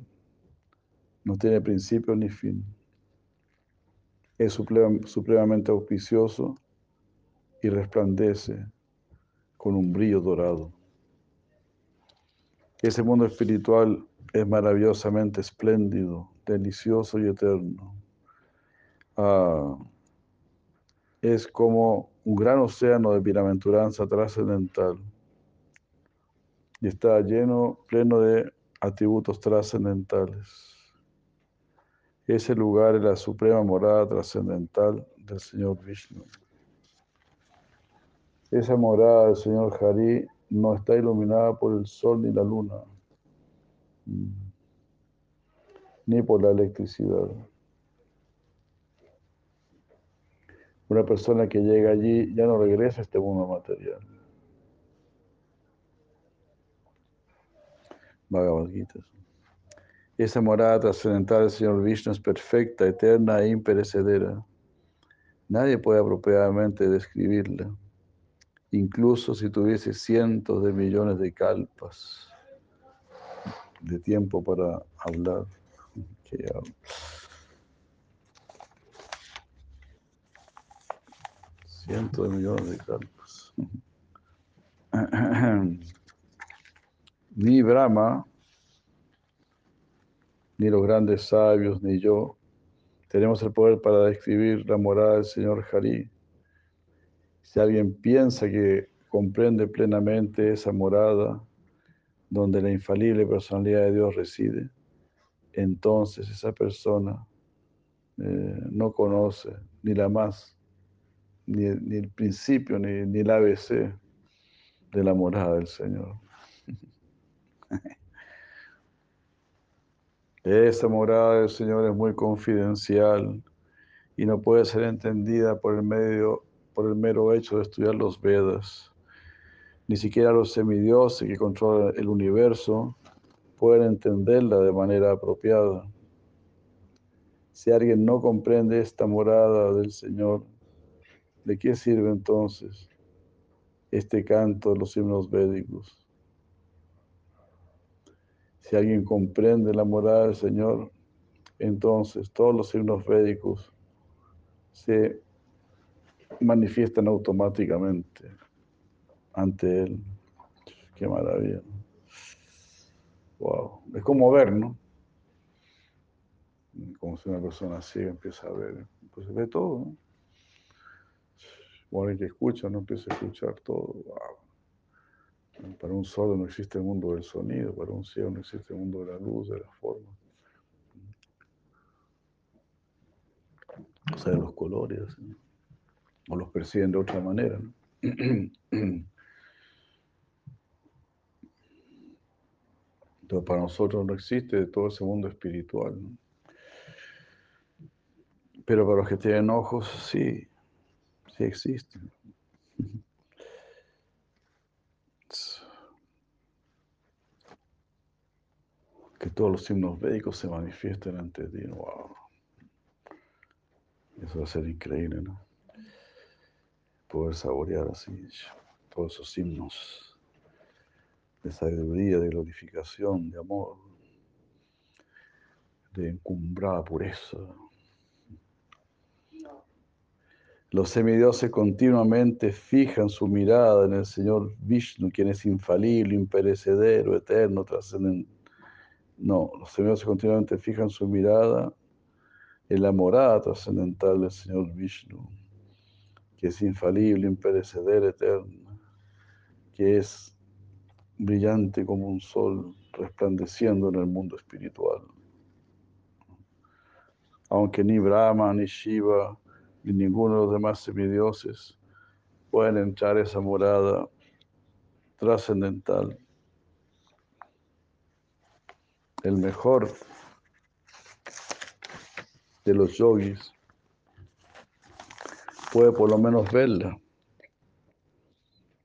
Speaker 1: No tiene principio ni fin. Es supremamente auspicioso y resplandece con un brillo dorado. Ese mundo espiritual es maravillosamente espléndido, delicioso y eterno. Ah, es como un gran océano de bienaventuranza trascendental y está lleno, pleno de atributos trascendentales. Ese lugar es la suprema morada trascendental del Señor Vishnu. Esa morada del Señor Hari no está iluminada por el sol ni la luna, ni por la electricidad. Una persona que llega allí ya no regresa a este mundo material. Bhagavad Gita. Esa morada trascendental del Señor Vishnu es perfecta, eterna e imperecedera. Nadie puede apropiadamente describirla, incluso si tuviese cientos de millones de calpas de tiempo para hablar. Cientos de millones de calpas. Ni Brahma ni los grandes sabios, ni yo, tenemos el poder para describir la morada del Señor Hari. Si alguien piensa que comprende plenamente esa morada donde la infalible personalidad de Dios reside, entonces esa persona eh, no conoce ni la más, ni, el principio, ni, ni el ABC de la morada del Señor. Esa morada del Señor es muy confidencial y no puede ser entendida por el, medio, por el mero hecho de estudiar los Vedas. Ni siquiera los semidioses que controlan el universo pueden entenderla de manera apropiada. Si alguien no comprende esta morada del Señor, ¿de qué sirve entonces este canto de los himnos védicos? Si alguien comprende la morada del Señor, entonces todos los signos védicos se manifiestan automáticamente ante Él. Qué maravilla. Wow. Es como ver, ¿no? Como si una persona así empieza a ver. Pues ve todo, ¿no? O alguien que escucha, no empieza a escuchar todo. Wow. Para un solo no existe el mundo del sonido, para un cielo no existe el mundo de la luz, de la forma. O sea, de los colores, o los perciben de otra manera. Entonces, para nosotros no existe todo ese mundo espiritual. Pero para los que tienen ojos, sí, sí existe. que todos los signos védicos se manifiesten ante ti. Wow. Eso va a ser increíble, ¿no? Poder saborear así todos esos himnos de sabiduría, de glorificación, de amor, de encumbrada pureza. Los semidioses continuamente fijan su mirada en el Señor Vishnu, quien es infalible, imperecedero, eterno, trascendente no, los semidioses continuamente fijan su mirada en la morada trascendental del Señor Vishnu, que es infalible, imperecedera, eterna, que es brillante como un sol resplandeciendo en el mundo espiritual. Aunque ni Brahma, ni Shiva, ni ninguno de los demás semidioses pueden entrar a esa morada trascendental el mejor de los yogis puede por lo menos verla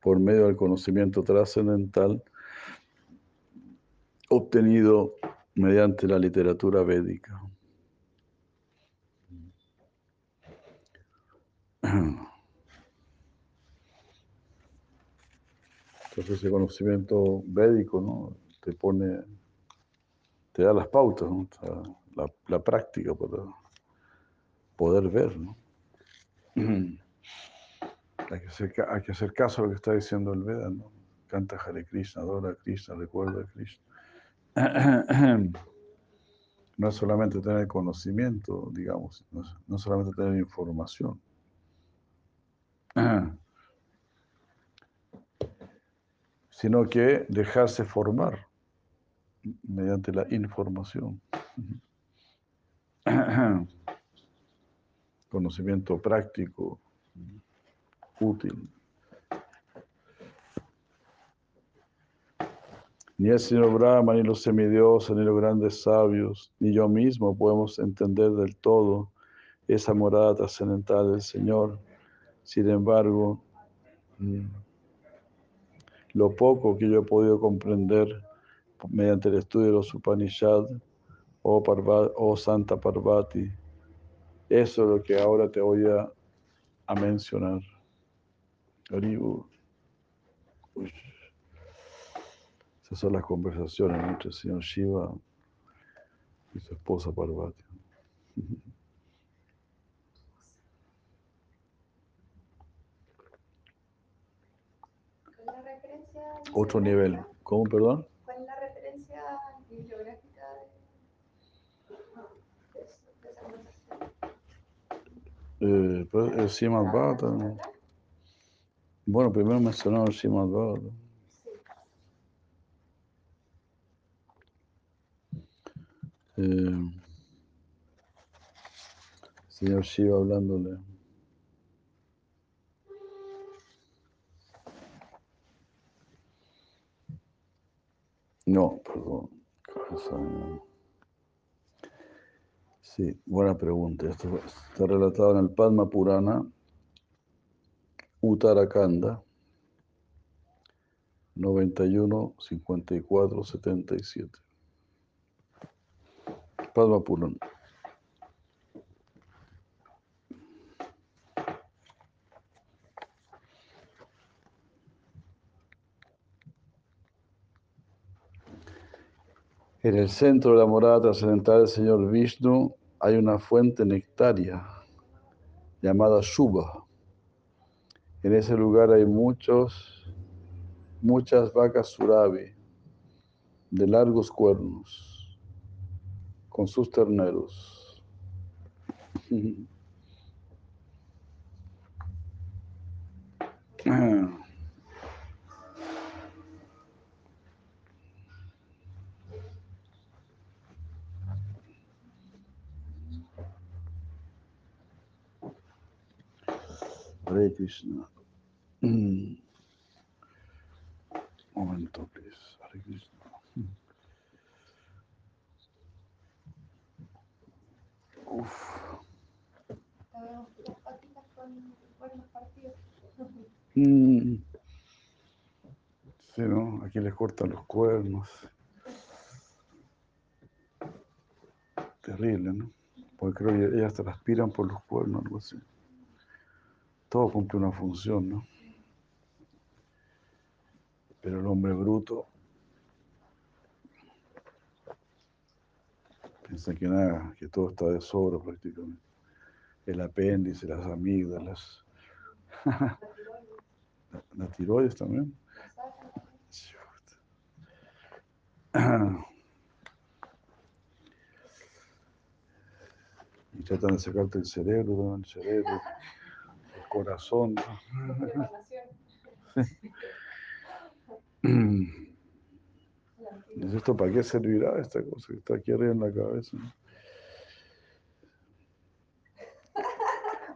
Speaker 1: por medio del conocimiento trascendental obtenido mediante la literatura védica. Entonces ese conocimiento védico ¿no? te pone te da las pautas, la, práctica para poder ver. ¿no? hay, que hacer, hay, que hacer, caso a lo que está diciendo el Veda. ¿no? Canta Hare Krishna, adora a Krishna, recuerda a Krishna. no es solamente tener conocimiento, digamos, no es, solamente tener información. Sino que dejarse formar mediante la información. Conocimiento práctico, útil. Ni el señor Brahma, ni los semidioses, ni los grandes sabios, ni yo mismo podemos entender del todo esa morada trascendental del Señor. Sin embargo, mm, lo poco que yo he podido comprender mediante el estudio de los Upanishads o, oh Santa Parvati, eso es lo que ahora te voy a, a mencionar. Esas son las conversaciones entre el señor Shiva y su esposa Parvati. Otro nivel. ¿Cómo, perdón?
Speaker 3: ¿Cuál es la referencia bibliográfica de, esa conversación?
Speaker 1: Eh, pues, el Srimad Bhagavatam. Bueno, primero mencionó el Srimad Bhagavatam. Eh, señor Shiva hablándole. No, perdón. Sí, buena pregunta. Esto está relatado en el Padma Purana, Uttarakhanda, 91, 54, 77. Padma Purana. En el centro de la morada trascendental del Señor Vishnu hay una fuente nectaria llamada Shubha. En ese lugar hay muchos, muchas vacas surabi de largos cuernos con sus terneros. Hare Krishna. Un momento, please. Hare Krishna. Uf. Mm. Sí, ¿no? Aquí les cortan los cuernos. Terrible, ¿no? Porque creo que ellas respiran por los cuernos, algo así. Todo cumple una función, ¿no? Pero el hombre bruto piensa que nada, que todo está de sobra prácticamente. El apéndice, las amígdalas, la, la tiroides también. Y tratan de sacarte el cerebro, el cerebro, corazón. Dice, ¿esto para qué servirá esta cosa que está aquí arriba en la cabeza?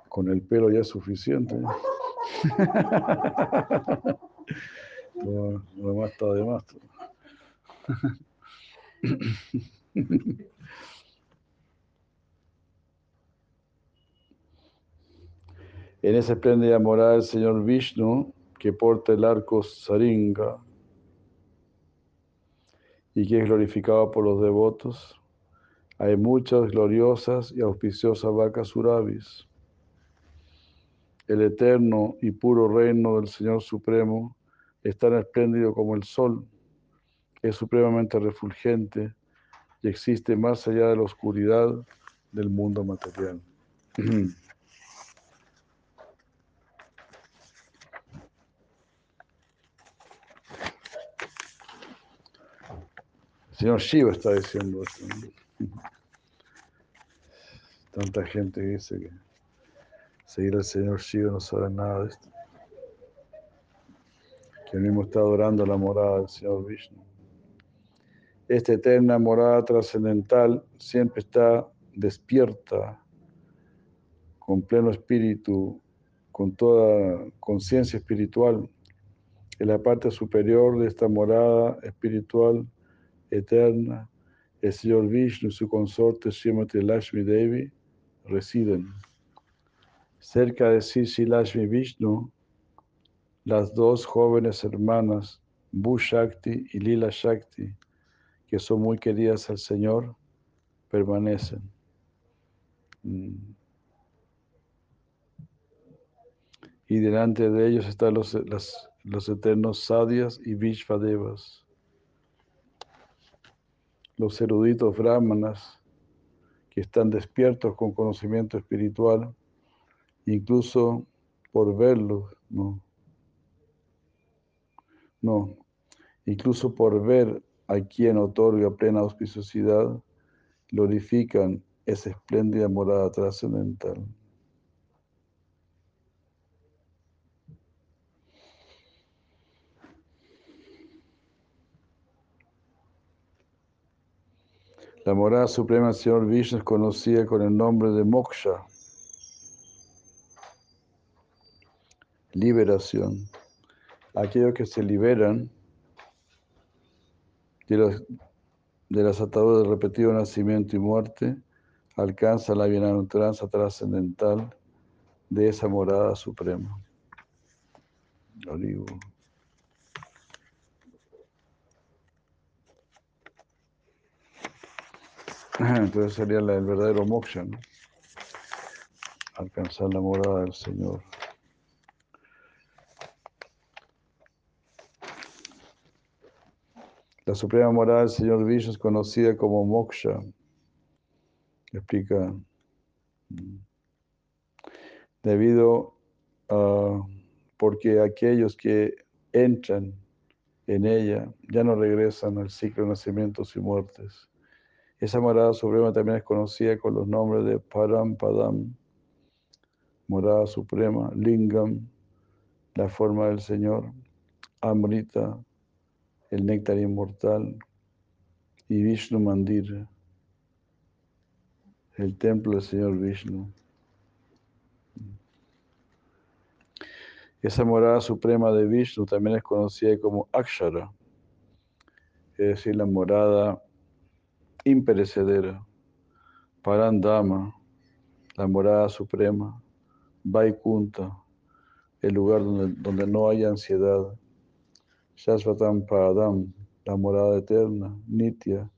Speaker 1: Con el pelo ya es suficiente. ¿no? Lo, lo demás está de más. En esa espléndida morada del Señor Vishnu, que porta el arco Saringa y que es glorificado por los devotos, hay muchas gloriosas y auspiciosas vacas surabis. El eterno y puro reino del Señor Supremo es tan espléndido como el sol, es supremamente refulgente y existe más allá de la oscuridad del mundo material. Señor Shiva está diciendo esto. Tanta gente dice que seguir al Señor Shiva no sabe nada de esto. Que el mismo está adorando la morada del Señor Vishnu. Esta eterna morada trascendental siempre está despierta, con pleno espíritu, con toda conciencia espiritual. En la parte superior de esta morada espiritual eterna, el Señor Vishnu y su consorte Srimati Lashmi Devi residen. Cerca de Sisi Lashmi Vishnu, las dos jóvenes hermanas, Bu Shakti y Lila Shakti, que son muy queridas al Señor, permanecen. Mm. Y delante de ellos están los, los eternos Sadias y Vishvadevas, los eruditos brahmanas que están despiertos con conocimiento espiritual, incluso por verlos, no. No, incluso por ver a quien otorga plena auspiciosidad, glorifican esa espléndida morada trascendental. La morada suprema del Señor Vishnu es conocida con el nombre de Moksha, liberación. Aquellos que se liberan de, las ataduras de repetido nacimiento y muerte alcanzan la bienaventuranza trascendental de esa morada suprema. Olivo. Entonces sería el verdadero moksha, ¿no? Alcanzar la morada del Señor. La suprema morada del Señor Vishnu es conocida como moksha. Explica. Debido a. porque aquellos que entran en ella ya no regresan al ciclo de nacimientos y muertes. Esa morada suprema también es conocida con los nombres de Param Padam, morada suprema, Lingam, la forma del Señor, Amrita, el néctar inmortal, y Vishnu Mandir, el templo del Señor Vishnu. Esa morada suprema de Vishnu también es conocida como Akshara, es decir, la morada imperecedera, Parandama, la morada suprema, Vaikunta, el lugar donde, donde no hay ansiedad, Shasvatam Padam, la morada eterna, Nitya,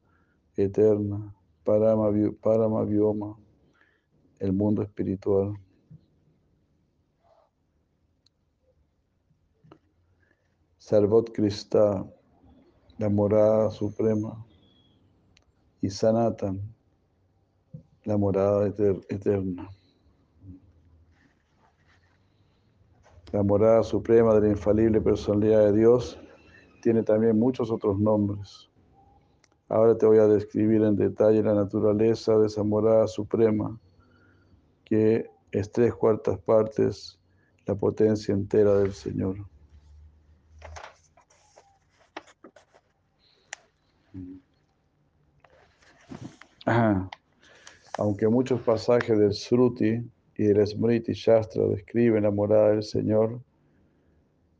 Speaker 1: eterna, Parama, Vioma, el mundo espiritual. Sarvot Krista, la morada suprema, y Sanatan, la morada eterna. La morada suprema de la infalible personalidad de Dios tiene también muchos otros nombres. Ahora te voy a describir en detalle la naturaleza de esa morada suprema, que es tres cuartas partes la potencia entera del Señor. Aunque muchos pasajes del Sruti y del Smriti Shastra describen la morada del Señor,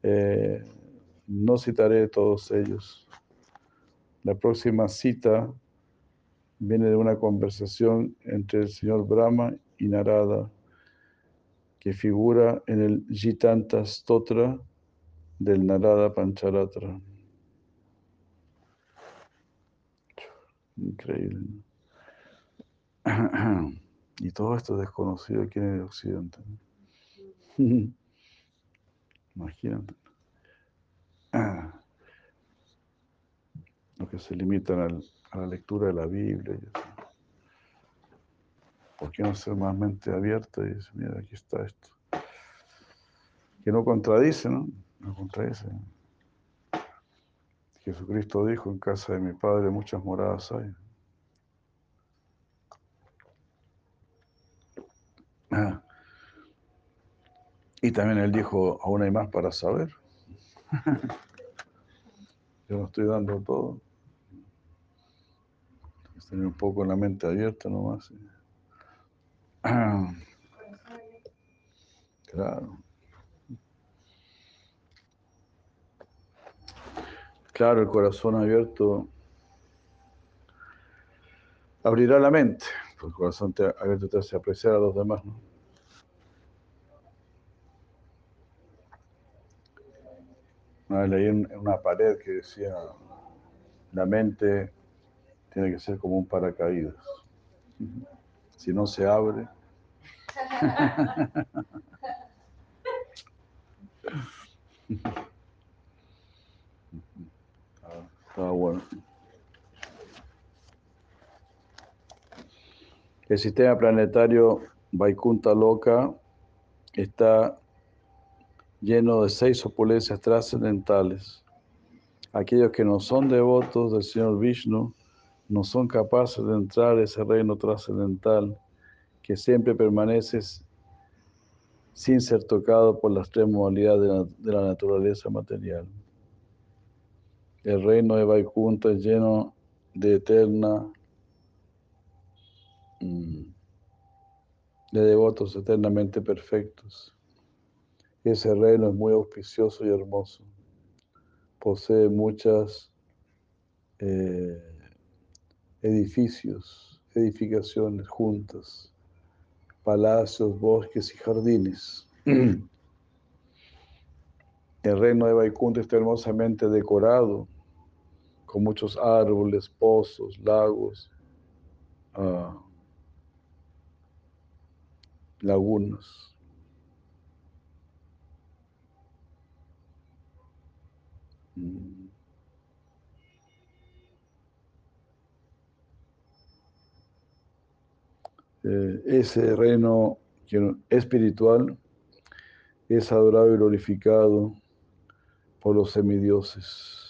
Speaker 1: eh, no citaré todos ellos. La próxima cita viene de una conversación entre el señor Brahma y Narada, que figura en el Jitanta Stotra del Narada Pancharatra. Increíble. Y todo esto desconocido aquí en el occidente. Imagínate. Los que se limitan a la lectura de la Biblia. ¿Por qué no ser más mente abierta y decir, mira, aquí está esto? Que no contradice, ¿no? No contradice. Jesucristo dijo, en casa de mi Padre muchas moradas hay. Y también él dijo, aún hay más para saber. Yo no estoy dando todo. Estoy un poco la mente abierta nomás. Claro. Claro, el corazón abierto abrirá la mente. El corazón abierto te hace apreciar a los demás, ¿no? Leí en una pared que decía, la mente tiene que ser como un paracaídas. Si no se abre. Estaba bueno. El sistema planetario Vaikunta Loka está lleno de seis opulencias trascendentales. Aquellos que no son devotos del Señor Vishnu no son capaces de entrar a ese reino trascendental que siempre permanece sin ser tocado por las tres modalidades de la, naturaleza material. El reino de Vaikunta es lleno de eterna, mm, de devotos eternamente perfectos. Ese reino es muy auspicioso y hermoso. Posee muchas eh, edificios, edificaciones juntas, palacios, bosques y jardines. El reino de Vaikunta está hermosamente decorado con muchos árboles, pozos, lagos, uh, lagunas. Eh, ese reino espiritual es adorado y glorificado por los semidioses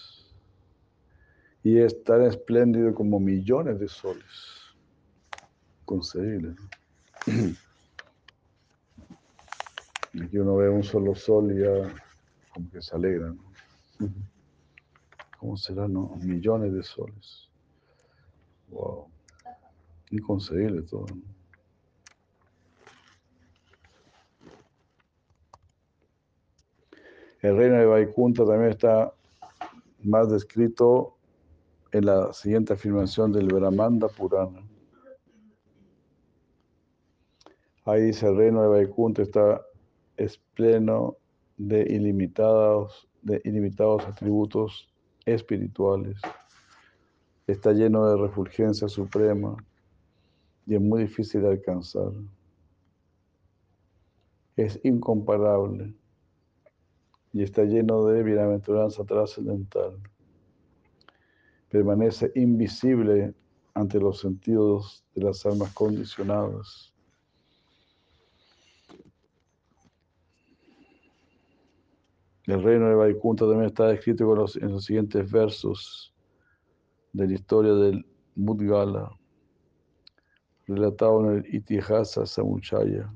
Speaker 1: y es tan espléndido como millones de soles. Concebible. Aquí uno ve un solo sol y ya como que se alegra. ¿no? ¿Cómo serán no? millones de soles? Wow. Inconcebible todo. El reino de Vaikunta también está más descrito en la siguiente afirmación del Brahmanda Purana. Ahí dice, el reino de Vaikunta está es pleno de ilimitados, de ilimitados atributos espirituales. Está lleno de refulgencia suprema y es muy difícil de alcanzar. Es incomparable y está lleno de bienaventuranza trascendental. Permanece invisible ante los sentidos de las almas condicionadas. El reino de Vaikunta también está escrito los, en los siguientes versos de la historia del Mudgala, relatado en el Itihasa Samuchaya.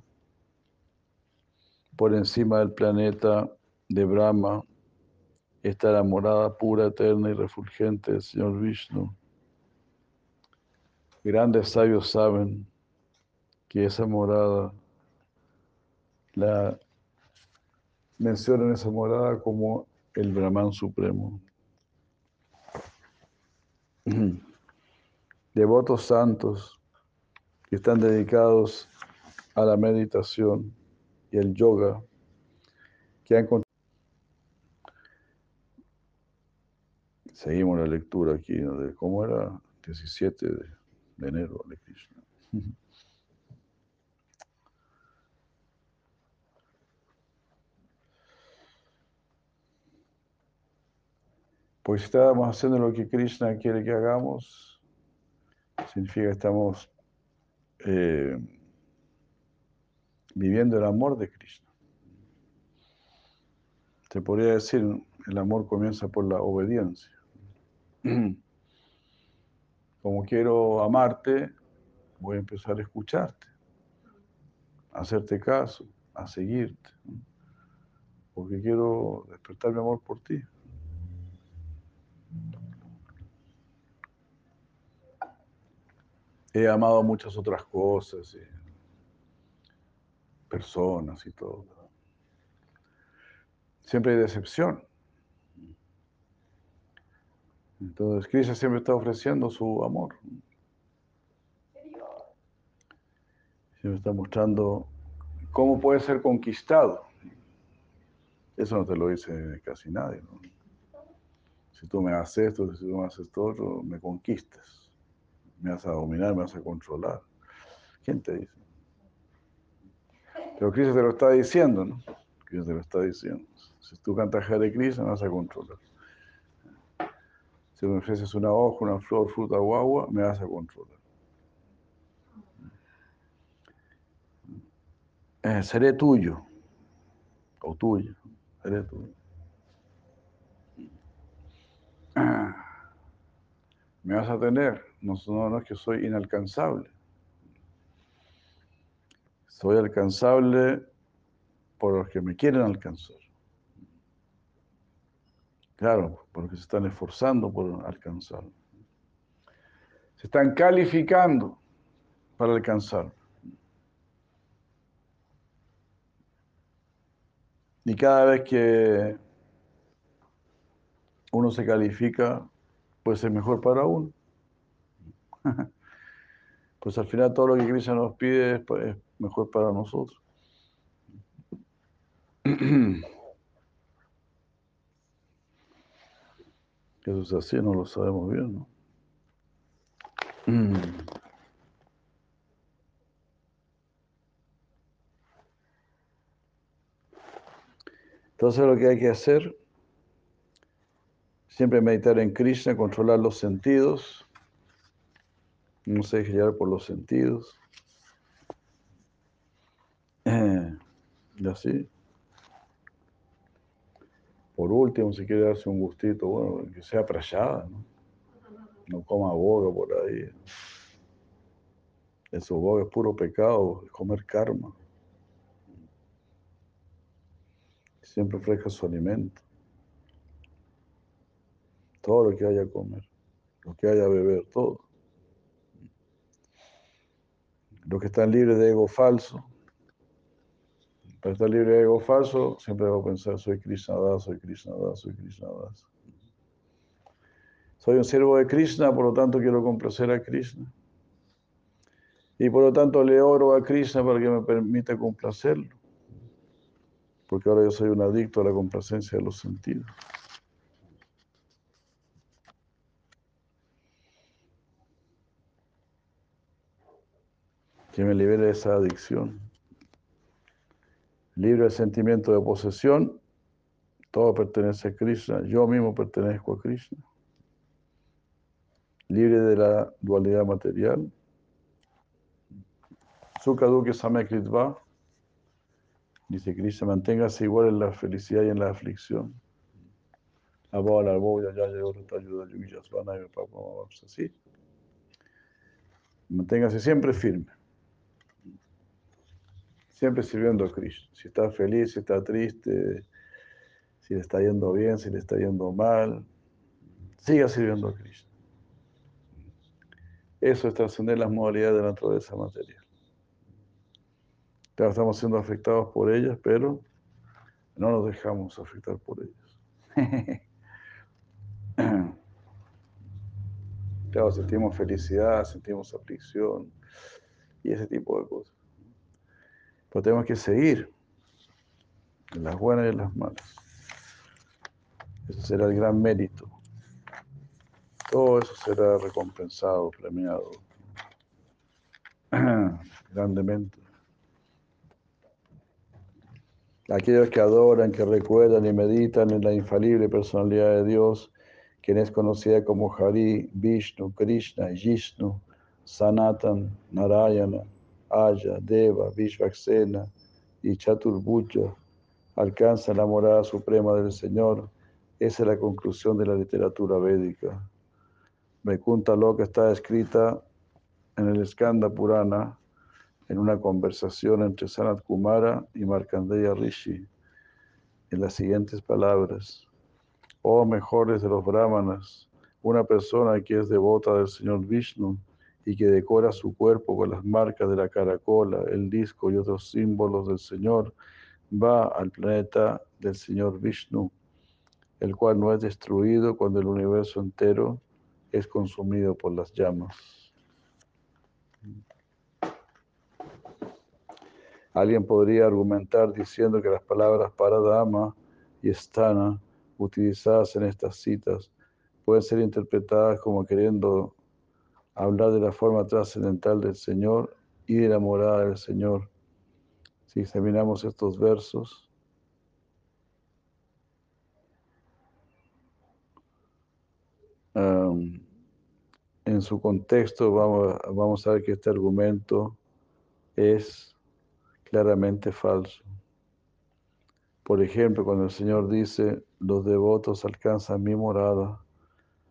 Speaker 1: Por encima del planeta de Brahma está la morada pura, eterna y refulgente del Señor Vishnu. Grandes sabios saben que esa morada la mencionan esa morada como el Brahman Supremo. Devotos santos que están dedicados a la meditación y el yoga, que han Seguimos la lectura aquí, de cómo era 17 de, de enero de Krishna. Pues estábamos haciendo lo que Krishna quiere que hagamos, significa que estamos eh, viviendo el amor de Krishna. Te podría decir, el amor comienza por la obediencia. Como quiero amarte, voy a empezar a escucharte, a hacerte caso, a seguirte. porque quiero despertar mi amor por ti. He amado muchas otras cosas, y personas y todo. Siempre hay decepción. Entonces, Krishna siempre está ofreciendo su amor. Siempre está mostrando cómo puede ser conquistado. Eso no te lo dice casi nadie. ¿no? Si tú me haces esto, si tú me haces todo otro, me conquistas. Me vas a dominar, me vas a controlar. ¿Quién te dice? Pero Cristo te lo está diciendo, ¿no? Cristo te lo está diciendo. Si tú cantas Hare Krishna, me vas a controlar. Si me ofreces una hoja, una flor, fruta o agua, me vas a controlar. Eh, seré tuyo o tuya, seré tuyo. Me vas a tener, no, no, no es que soy inalcanzable. Soy alcanzable por los que me quieren alcanzar. Claro, porque se están esforzando por alcanzar. Se están calificando para alcanzar. Y cada vez que uno se califica, puede ser mejor para uno. Pues al final todo lo que Cristo nos pide es pues, mejor para nosotros. Eso es así, no lo sabemos bien, ¿no? Entonces lo que hay que hacer, siempre meditar en Krishna, controlar los sentidos, no se deje llevar por los sentidos. y así. Por último, si quiere darse un gustito, bueno, que sea prayada, ¿no? No coma boga por ahí. Eso boga es puro pecado, es comer karma. Siempre ofrezca su alimento. Todo lo que haya a comer, lo que haya a beber, todo. Los que están libres de ego falso, para estar libre de ego falso, siempre debo pensar, soy Krishna Das, soy Krishna Das, soy Krishna Das. Soy un siervo de Krishna, por lo tanto quiero complacer a Krishna. Y por lo tanto le oro a Krishna para que me permita complacerlo porque ahora yo soy un adicto a la complacencia de los sentidos. Que me libere de esa adicción. Libre del sentimiento de posesión, todo pertenece a Krishna, yo mismo pertenezco a Krishna. Libre de la dualidad material. Sukaduke Samekritva Dice Krishna, manténgase igual en la felicidad y en la aflicción. Manténgase siempre firme. Siempre sirviendo a Krishna. Si está feliz, si está triste, si le está yendo bien, si le está yendo mal, siga sirviendo a Krishna. Eso es trascender las modalidades de la naturaleza material estamos siendo afectados por ellas, pero no nos dejamos afectar por ellas. claro, sentimos felicidad, sentimos aflicción y ese tipo de cosas. Pero tenemos que seguir en las buenas y en las malas. Ese será el gran mérito. Todo eso será recompensado, premiado grandemente. aquellos que adoran, que recuerdan y meditan en la infalible personalidad de Dios, quien es conocida como Hari, Vishnu, Krishna, Jishnu, Sanatan, Narayana, Aya, Deva, Vishvaksena y Chaturbhuja, alcanzan la morada suprema del Señor. Esa es la conclusión de la literatura védica. Vaikuntha Loka está escrita en el Skanda Purana, en una conversación entre Sanat Kumara y Markandeya Rishi. en las siguientes palabras. Oh mejores de los brahmanas, una persona que es devota del Señor Vishnu y que decora su cuerpo con las marcas de la caracola, el disco y otros símbolos del Señor, va al planeta del Señor Vishnu, el cual no es destruido cuando el universo entero es consumido por las llamas. Alguien podría argumentar diciendo que las palabras paradama y stana utilizadas en estas citas pueden ser interpretadas como queriendo hablar de la forma trascendental del Señor y de la morada del Señor. Si examinamos estos versos, en su contexto vamos, vamos a ver que este argumento es claramente falso. Por ejemplo, cuando el Señor dice, los devotos alcanzan mi morada,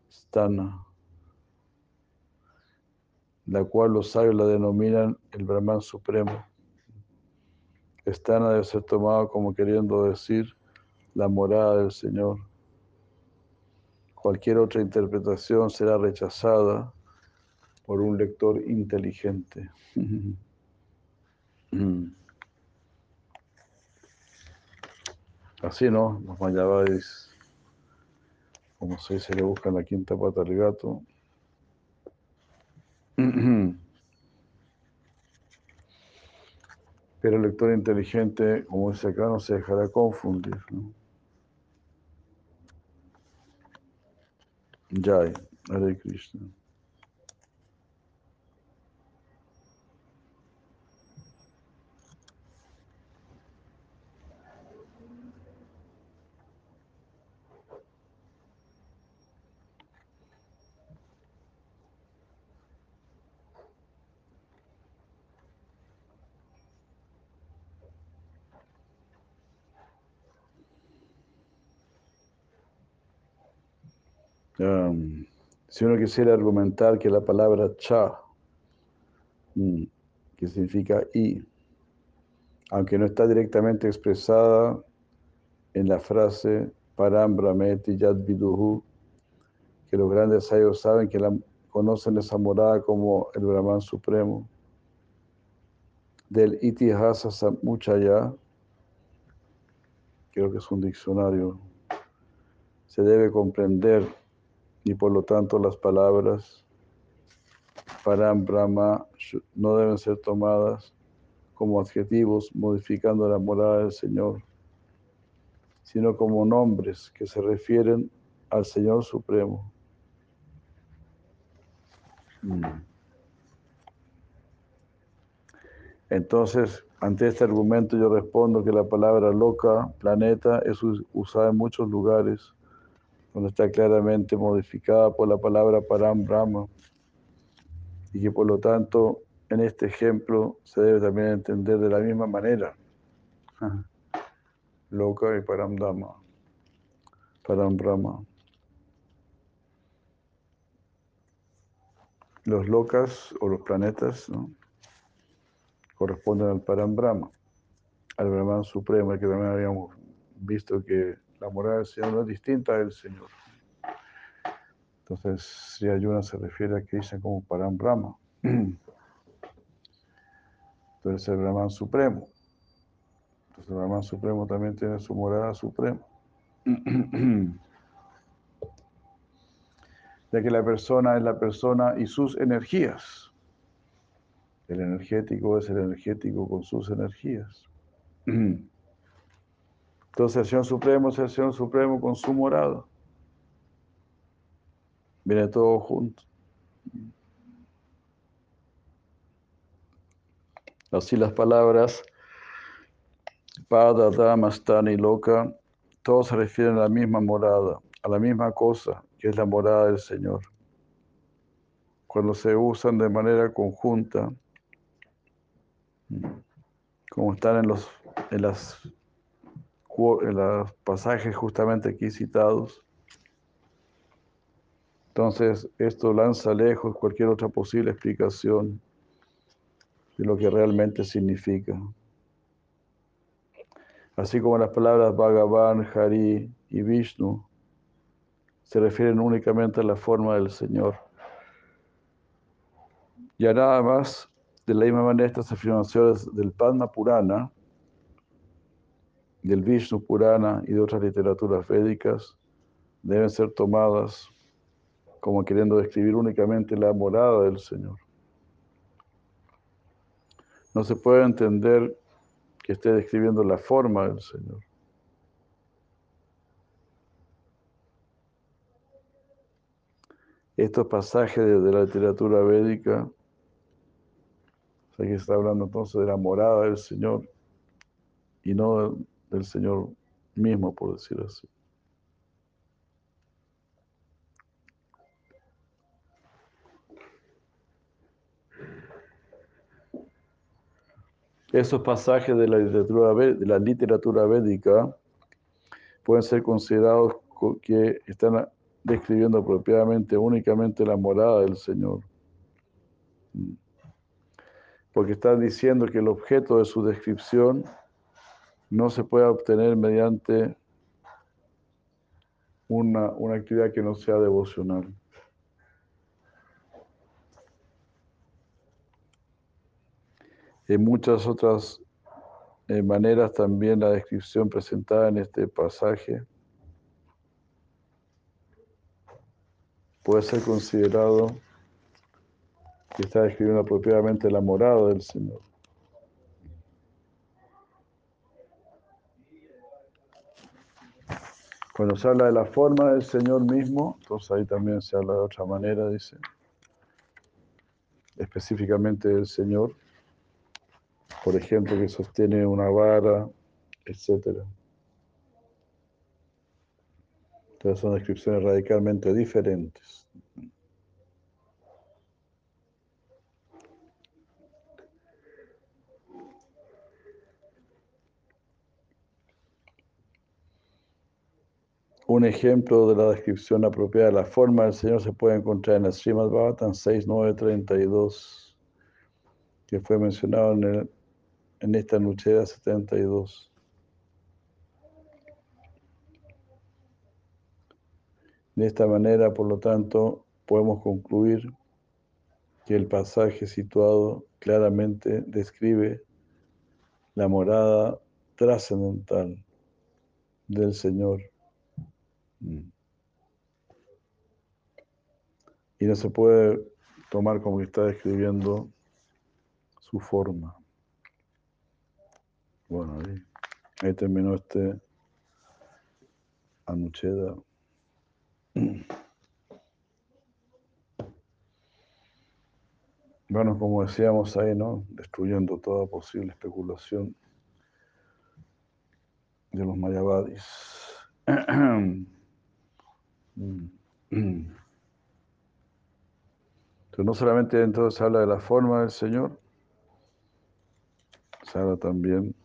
Speaker 1: stana, la cual los sabios la denominan el Brahman Supremo. Stana debe ser tomado como queriendo decir la morada del Señor. Cualquier otra interpretación será rechazada por un lector inteligente. Así, ¿no? Los mayabadis, como se dice, le buscan la quinta pata al gato. Pero el lector inteligente, como dice acá, no se dejará confundir. ¿no? Jai, Hare Krishna. Um, si uno quisiera argumentar que la palabra cha, mm, que significa y, aunque no está directamente expresada en la frase param brahmeti yad viduhu, que los grandes sabios saben que la, conocen esa morada como el Brahman Supremo, del Itihasa Samuchaya, creo que es un diccionario, se debe comprender y por lo tanto las palabras Param Brahma no deben ser tomadas como adjetivos modificando la morada del Señor, sino como nombres que se refieren al Señor Supremo. Mm. Entonces, ante este argumento yo respondo que la palabra loca, planeta, es usada en muchos lugares donde está claramente modificada por la palabra Param Brahma, y que por lo tanto en este ejemplo se debe también entender de la misma manera. Loka y Param Dhamma, Param Brahma. Los locas o los planetas corresponden al Param Brahma, al Brahman Supremo, que también habíamos visto que la morada del Señor no es distinta del Señor. Entonces, si Ayuna se refiere a Krishna como Param Brahma. Entonces, el Brahman Supremo. Entonces, el Brahman Supremo también tiene su morada suprema. ya que la persona es la persona y sus energías. El energético es el energético con sus energías. Entonces el Señor Supremo es el Señor Supremo con su morada. Viene todo junto. Así las palabras Pada, y Loca, todos se refieren a la misma morada, a la misma cosa, que es la morada del Señor. Cuando se usan de manera conjunta, como están en, los, en las en los pasajes justamente aquí citados. Entonces, esto lanza lejos cualquier otra posible Así como las palabras Bhagavan, Hari y Vishnu se refieren únicamente a la forma del Señor. Y a nada más, de la misma manera, estas afirmaciones del Padma Purana, del Vishnu Purana y de otras literaturas védicas deben ser tomadas como queriendo describir únicamente la morada del Señor. No se puede entender que esté describiendo la forma del Señor. Estos pasajes de, la literatura védica, o sea que está hablando entonces de la morada del Señor y no del Señor mismo, por decir así. Esos pasajes de la literatura, de la literatura védica pueden ser considerados que están describiendo apropiadamente únicamente la morada del Señor. Porque están diciendo que el objeto de su descripción no se puede obtener mediante una, una actividad que no sea devocional. En muchas otras eh, maneras también la descripción presentada en este pasaje puede ser considerado que está describiendo apropiadamente la morada del Señor. Cuando se habla de la forma del Señor mismo, entonces ahí también se habla de otra manera, dice, específicamente del Señor por ejemplo, que sostiene una vara, etc. Entonces son descripciones radicalmente diferentes. Un ejemplo de la descripción apropiada de la forma del Señor se puede encontrar en el Srimad Bhavatan 6.9.32, que fue mencionado en el en esta Nucheda 72. De esta manera, por lo tanto, podemos concluir que el pasaje situado claramente describe la morada trascendental del Señor. Y no se puede tomar como que está describiendo su forma. Bueno, ahí, terminó este Anucheda. Bueno, como decíamos ahí, ¿no? Destruyendo toda posible especulación de los mayavadis. Entonces, no solamente entonces habla de la forma del Señor, se habla también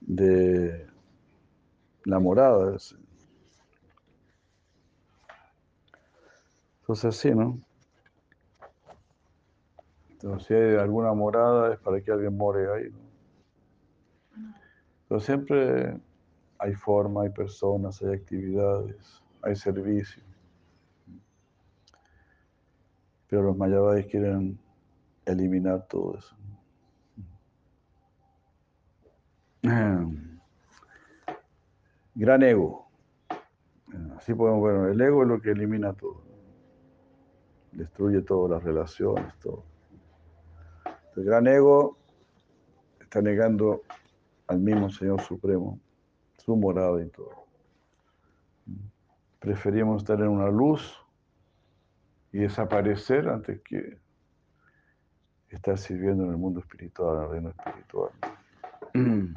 Speaker 1: de la morada Entonces sí, ¿no? Entonces si hay alguna morada es para que alguien more ahí. ¿no? Pero siempre hay forma, hay personas, hay actividades, hay servicio. Pero los mayabáis quieren eliminar todo eso. Gran ego. Así podemos ver, el ego es lo que elimina todo. Destruye todas las relaciones, todo. El gran ego está negando al mismo Señor Supremo, morada y todo. Preferimos estar en una luz y desaparecer antes que estar sirviendo en el mundo espiritual, en el reino espiritual.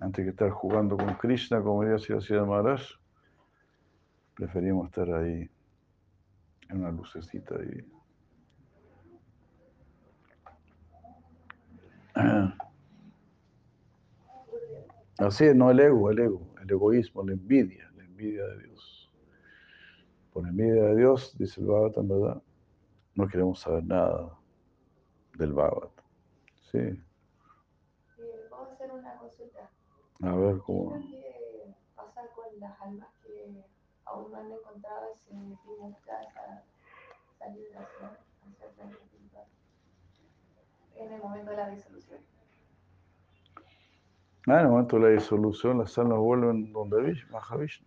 Speaker 1: antes que estar jugando con Krishna, como decía Sri Maharaj, preferimos estar ahí en una lucecita ahí. Así es, no el ego, el ego, el egoísmo, la envidia, la envidia de Dios. Por envidia de Dios, dice el Bhagavatam, ¿verdad? No queremos saber nada del Bhagavatam. Sí. A ver cómo.
Speaker 3: ¿Qué pasa con las almas que aún no han encontrado ese vimukta, esa, esa liberación espiritual? En el momento de la disolución.
Speaker 1: En el momento de la disolución, las almas vuelven donde Vish- Mahavishnu.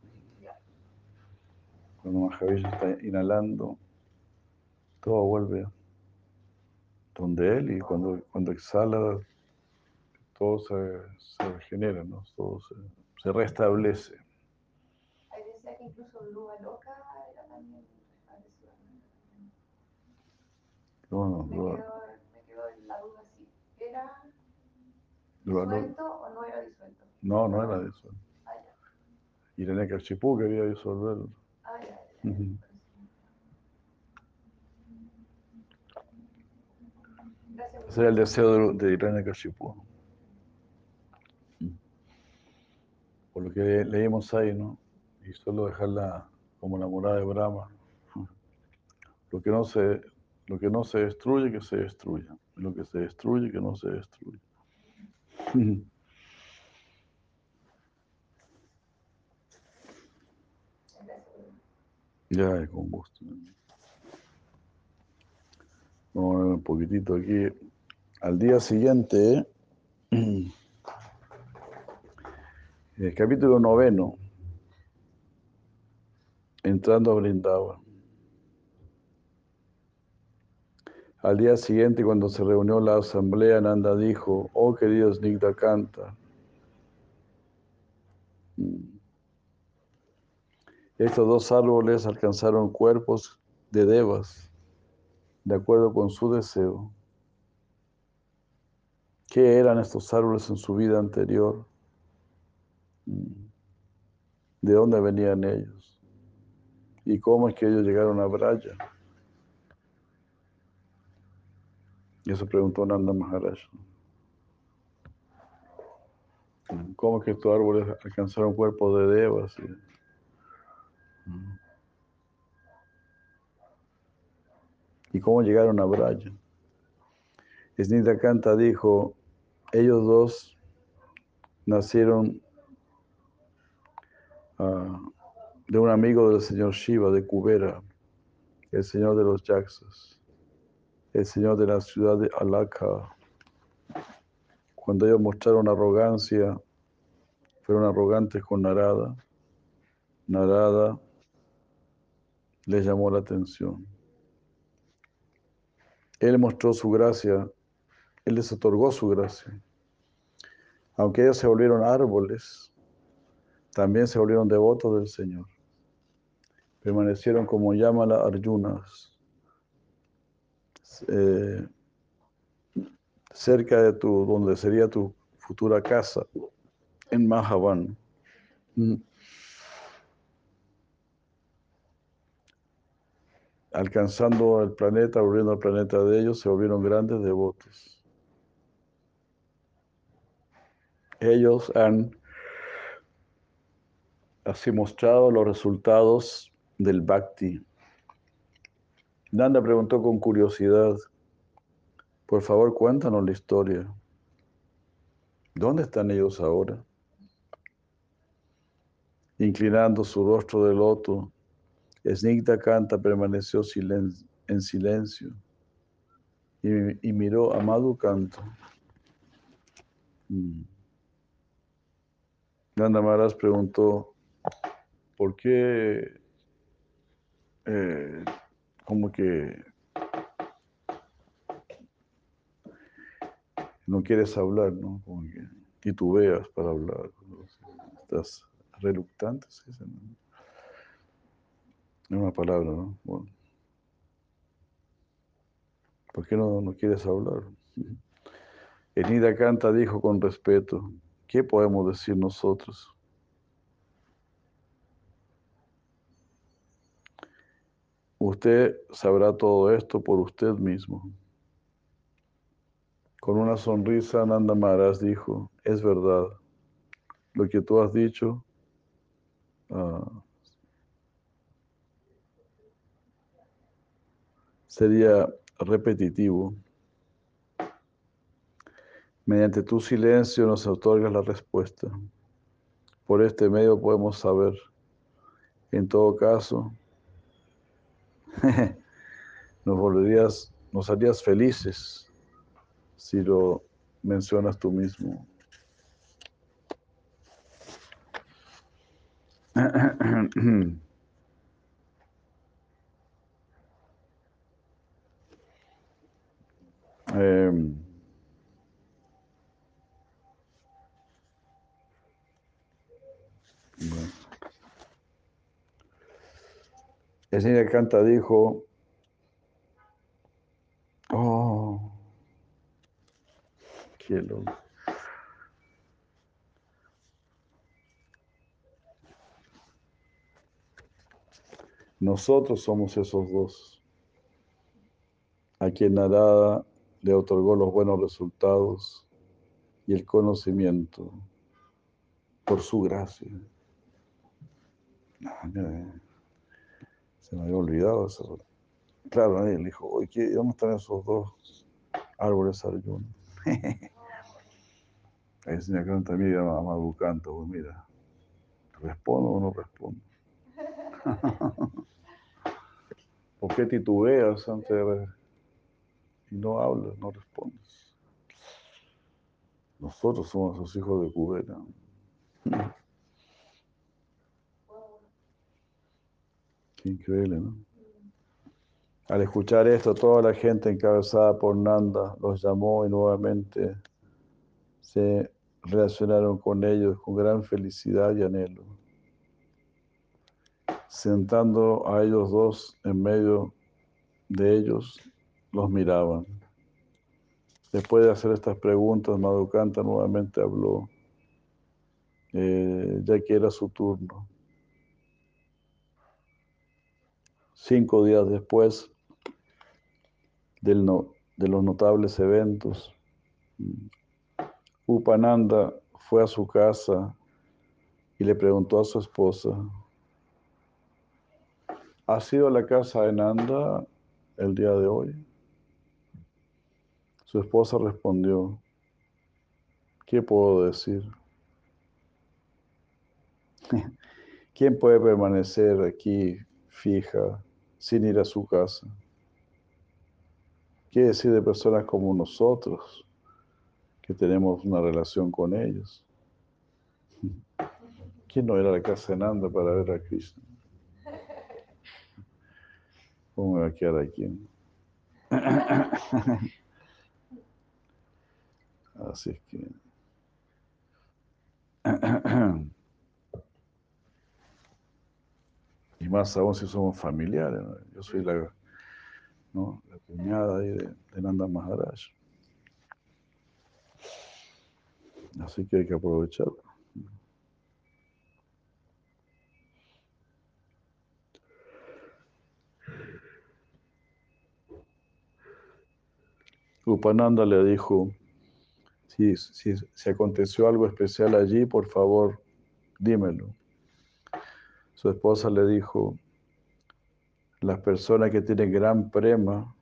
Speaker 1: Cuando Mahavishnu está inhalando, todo vuelve donde él y cuando, cuando exhala, todo se, se regenera, ¿no? todo se, se restablece.
Speaker 3: Que incluso Luba Loca era también.
Speaker 1: Bueno,
Speaker 3: Me
Speaker 1: Dua-
Speaker 3: quedó, me quedó la duda si era
Speaker 1: Dua- no,
Speaker 3: disuelto o no era disuelto.
Speaker 1: no, no era eso.
Speaker 3: Ah, ya.
Speaker 1: Irene Kachipú quería disolverlo.
Speaker 3: Ah, ya, ya. Gracias.
Speaker 1: Ese era el deseo de, de Irene Kachipú. Por lo que leímos ahí, ¿no? Y solo dejarla como la morada de Brahma. Lo que no se, lo que no se destruye, que se destruya. Lo que se destruye, que no se destruya. Ya, con gusto. Vamos a ver un poquitito aquí. Al día siguiente, el capítulo noveno, entrando a Brindavan. Al día siguiente, cuando se reunió la asamblea, Nanda dijo, oh querido Snigdha Kanta, mm, estos dos árboles alcanzaron cuerpos de devas, de acuerdo con su deseo. ¿Qué eran estos árboles en su vida anterior? Mm. ¿De dónde venían ellos? ¿Y cómo es que ellos llegaron a Braya? Y eso preguntó Nanda Maharaj. ¿Cómo que estos árboles alcanzaron cuerpos de devas? Y- Mm. ¿Y cómo llegaron a Braya? Snita Kanta dijo, ellos dos nacieron ah, de un amigo del señor Shiva, de Kubera, el señor de los Yaksas, el señor de la ciudad de Alaka. Cuando ellos mostraron arrogancia, fueron arrogantes con Narada. Narada les llamó la atención. Él mostró su gracia, Él les otorgó su gracia. Aunque ellos se volvieron árboles, también se volvieron devotos del Señor. Permanecieron como llámala Arjunas, eh, cerca de tu, donde sería tu futura casa, en Mahavan. Mm. alcanzando el planeta, volviendo al planeta de ellos, se volvieron grandes devotos. Ellos han así mostrado los resultados del bhakti. Nanda preguntó con curiosidad, por favor cuéntanos la historia. ¿Dónde están ellos ahora? Inclinando su rostro de loto, Snigdha Kanta permaneció en silencio y, miró a Madhu Kanto. Mm. Nanda Maharaj preguntó, ¿por qué eh, como que no quieres hablar, ¿no? Como que titubeas para hablar, estás reluctante, ¿sí? Es una palabra, ¿no? Bueno. ¿Por qué no, no quieres hablar? Enida Canta dijo con respeto, ¿qué podemos decir nosotros? Usted sabrá todo esto por usted mismo. Con una sonrisa, Nanda Maharaj dijo, es verdad, lo que tú has dicho uh, sería repetitivo. Mediante tu silencio nos otorgas la respuesta. por este medio podemos saber. En todo caso, nos volverías, nos harías felices si lo mencionas tú mismo. Em. El señor Canta dijo, oh, qué loco. Nosotros somos esos dos, a quien Narada le otorgó los buenos resultados y el conocimiento por su gracia. Ah, se me había olvidado eso. Claro, él dijo, oye, ¿dónde están esos dos árboles Arjuna? Ahí se me canta también a Madhukanta, pues mira, ¿respondo o no respondo? ¿Por qué titubeas antes de y no hablas, no respondes. Nosotros somos los hijos de Cubera. Qué increíble, ¿no? Al escuchar esto, toda la gente encabezada por Nanda los llamó y nuevamente se relacionaron con ellos con gran felicidad y anhelo. Sentando a ellos dos en medio de ellos, los miraban. Después de hacer estas preguntas, Madhukanta nuevamente habló, eh, ya que era su turno. Cinco días después del de los notables eventos, Upananda fue a su casa y le preguntó a su esposa, ¿has ido a la casa de Nanda el día de hoy? Su esposa respondió, ¿qué puedo decir? ¿Quién puede permanecer aquí fija sin ir a su casa? ¿Qué decir de personas como nosotros que tenemos una relación con ellos? ¿Quién no era la casa de Nanda para ver a Krishna? ¿Cómo a quedar aquí? Así es que... Y más aún si somos familiares. Yo soy la, cuñada ahí de, Nanda Maharaj. Así que hay que aprovecharlo. Upananda le dijo, si, si, aconteció algo especial allí, por favor, dímelo. Su esposa le dijo, las personas que tienen gran prema,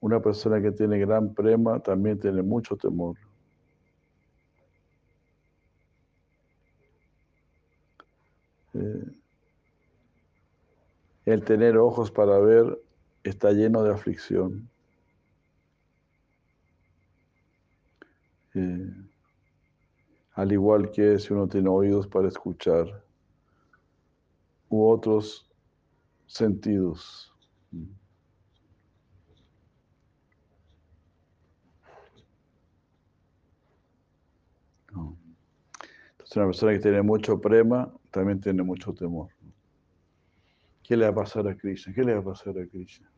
Speaker 1: una persona que tiene gran prema también tiene mucho temor. Eh, el tener ojos para ver está lleno de aflicción. Eh, al igual que si uno tiene oídos para escuchar u otros sentidos. Entonces una persona que tiene mucho prema también tiene mucho temor. ¿Qué le va a pasar a Krishna? ¿Qué le va a pasar a Krishna?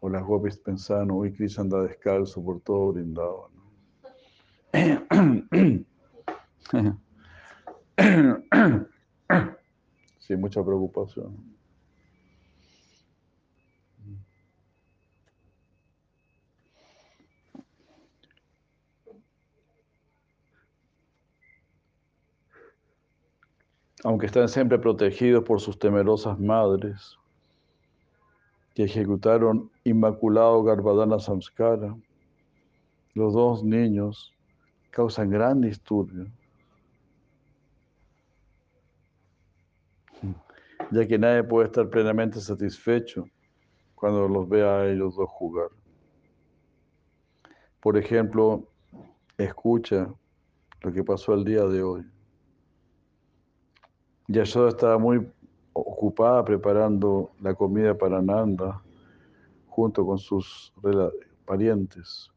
Speaker 1: O las gopis pensaban, uy, Krishna anda descalzo por todo brindado. Sí, mucha preocupación. Aunque están siempre protegidos por sus temerosas madres, que ejecutaron Inmaculado Garbadana Samskara, los dos niños causan gran disturbio ya que nadie puede estar plenamente satisfecho cuando los vea a ellos dos jugar. Por ejemplo, escucha lo que pasó el día de hoy. Yashoda estaba muy ocupada preparando la comida para Nanda junto con sus parientes.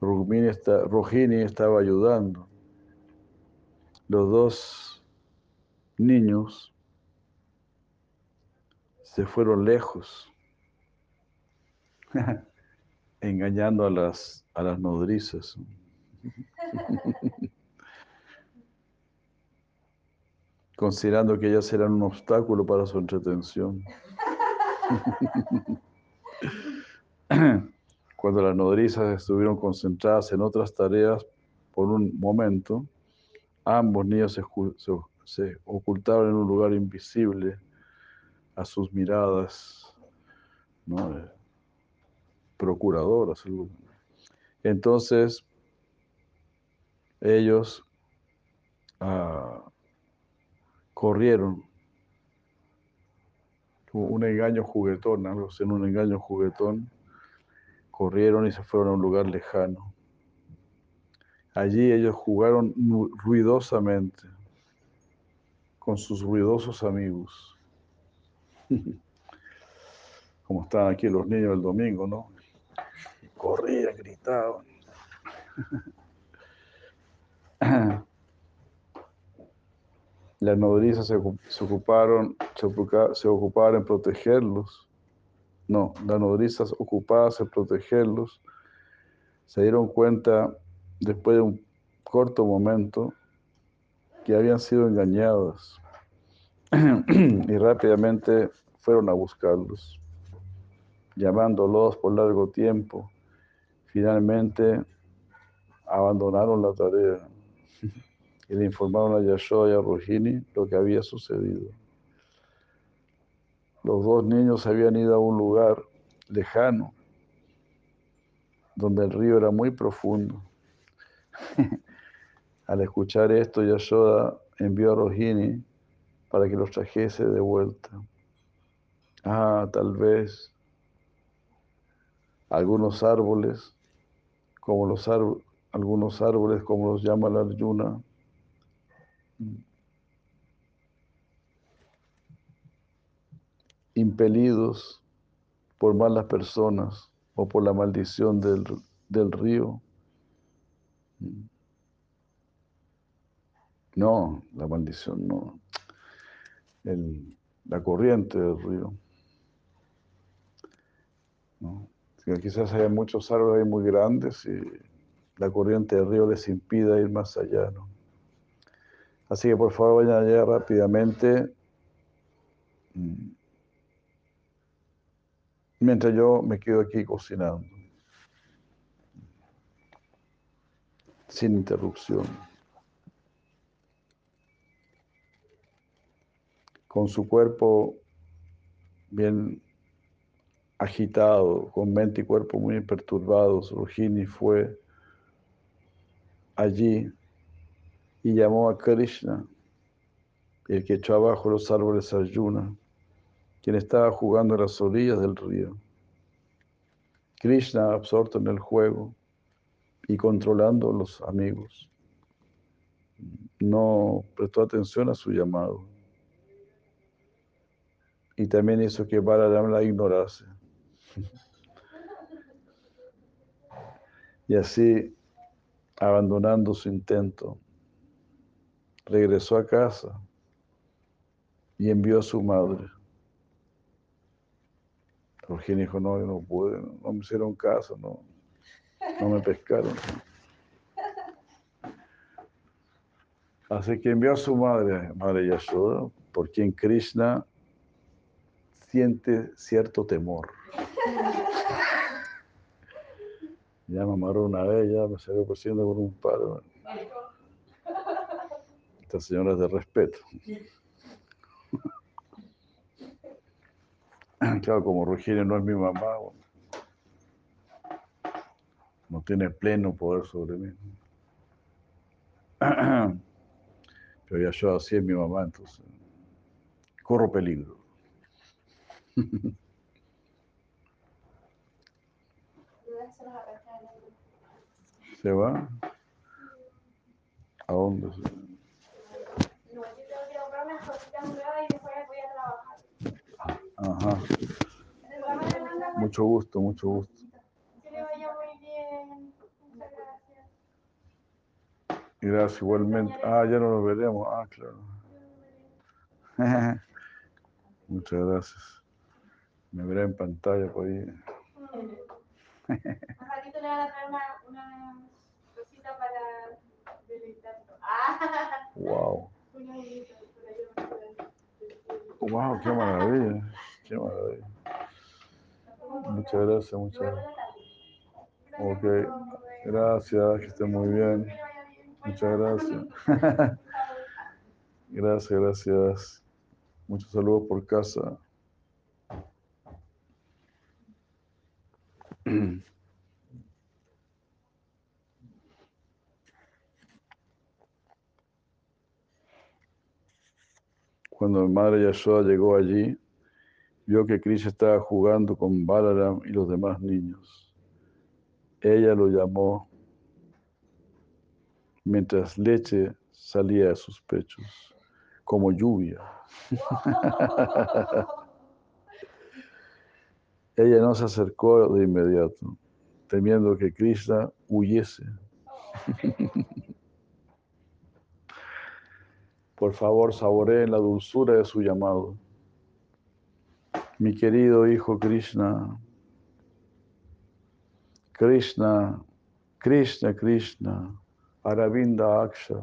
Speaker 1: Rohini estaba ayudando. Los dos niños se fueron lejos, engañando a las, a las nodrizas. considerando que ellas eran un obstáculo para su entretención. Cuando las nodrizas estuvieron concentradas en otras tareas por un momento, ambos niños se, se ocultaron en un lugar invisible a sus miradas ¿no? Eh, procuradoras. Entonces, ellos ah, corrieron. Un engaño juguetón, algo en un engaño juguetón, corrieron y se fueron a un lugar lejano. Allí ellos jugaron ruidosamente con sus ruidosos amigos. Como estaban aquí los niños el domingo, ¿no? Corrían, gritaban. Las nodrizas se, ocuparon, se, ocuparon en protegerlos. No, las nodrizas ocupadas en protegerlos se dieron cuenta después de un corto momento que habían sido engañadas y rápidamente fueron a buscarlos, llamándolos por largo tiempo. Finalmente abandonaron la tarea y le informaron a Yashoda y a Rohini lo que había sucedido. Los dos niños habían ido a un lugar lejano, donde el río era muy profundo. Al escuchar esto, Yashoda envió a Rohini para que los trajese de vuelta. Ah, tal vez algunos árboles, como los algunos árboles como los llama la Arjuna, impelidos por malas personas o por la maldición del, del río. No, la maldición no. La corriente del río. Quizás haya muchos árboles muy grandes y la corriente del río les impida ir más allá. Así que por favor vayan allá rápidamente. Mm. Mientras yo me quedo aquí cocinando. Sin interrupción. Con su cuerpo bien agitado, con mente y cuerpo muy perturbados, Rujini fue allí y llamó a Krishna, el que echó abajo los árboles Arjuna, quien estaba jugando en las orillas del río. Krishna, absorto en el juego y controlando a los amigos, no prestó atención a su llamado. Y también hizo que Balaram la ignorase. Y así, abandonando su intento, regresó a casa y envió a su madre. Eugenio dijo, no, no pude, no, me hicieron caso, no, no me pescaron. Así que envió a su madre, Madre Yashoda, por quien Krishna siente cierto temor. Ya me amarró una vez, ya me salió persiguiendo con un palo. Esta señora es de respeto. Claro, como Rogelio no es mi mamá, no tiene pleno poder sobre mí. Pero ya yo así es mi mamá, entonces corro peligro. ¿Se va? ¿A dónde. Ajá. Mucho gusto, mucho gusto.
Speaker 3: muy bien. Muchas gracias.
Speaker 1: Gracias, igualmente. Ah, ya no nos veremos. Ah, claro. Muchas gracias. Me veré en pantalla por ahí.
Speaker 3: Más ratito le van a traer una, una cosita para deleitarlo. Ah,
Speaker 1: Wow. Wow, qué maravilla. Qué maravilla. Muchas gracias, muchas gracias. Ok. Gracias, que estén muy bien. Muchas gracias. Gracias, gracias. Muchos saludos por casa. Cuando mi madre Yashoda llegó allí, vio que Krishna estaba jugando con Balaram y los demás niños. Ella lo llamó mientras leche salía de sus pechos, como lluvia. Ella no se acercó de inmediato, temiendo que Krishna huyese. Por favor, saboreen la dulzura de su llamado. Mi querido hijo Krishna, Krishna, Krishna, Krishna, Aravinda Aksha,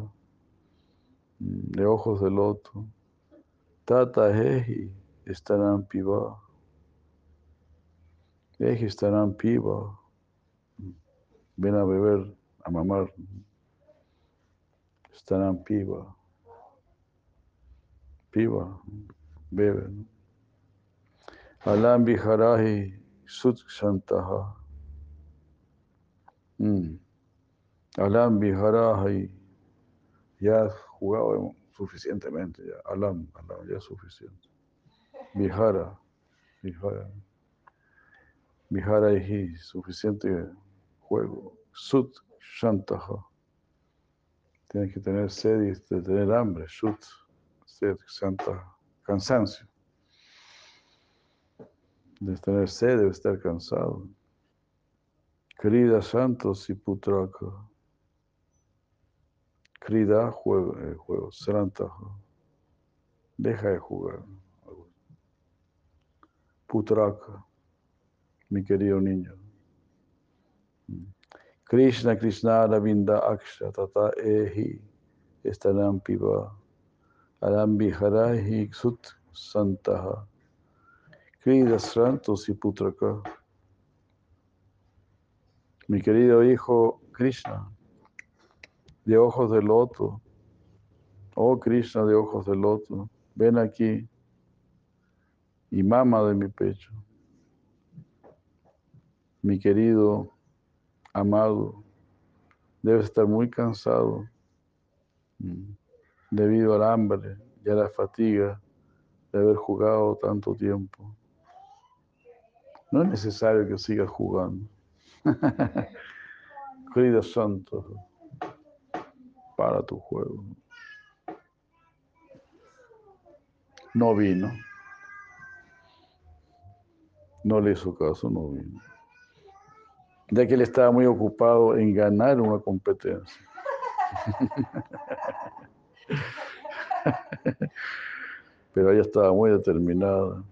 Speaker 1: de ojos de loto, Tata Hehi, estarán piva. Heji estarán piva. Ven a beber, a mamar. Estarán piva. Piva, bebe. Alam Viharahi Sut Shantaha. Mm. Alam Viharahi. Ya has jugado suficientemente. Ya. Alam, Alam, ya es suficiente. Vihara. Vihara. Viharahi, suficiente juego. Sut Shantaha. Tienes que tener sed y de tener hambre. Sut, sed, Shanta, cansancio. De tener sed, debe estar cansado. Krida Santos y Putraka. Krida, juego, eh, juego. Srantaha. Deja de jugar. Putraka, mi querido niño. Krishna, Krishna, Ravinda, Aksha, Tata, Ehi, Estaram Piva, Aram Viharahi, Sut, Santaha, Krida, Santos y Putraka. Mi querido hijo Krishna, de ojos de loto, oh Krishna de ojos de loto, ven aquí y mama de mi pecho. Mi querido, amado, debes estar muy cansado mm, debido al hambre y a la fatiga de haber jugado tanto tiempo. No es necesario que sigas jugando. Querido santo, para tu juego. No vino. No le hizo caso, no vino. Ya que él estaba muy ocupado en ganar una competencia. Pero ella estaba muy determinada.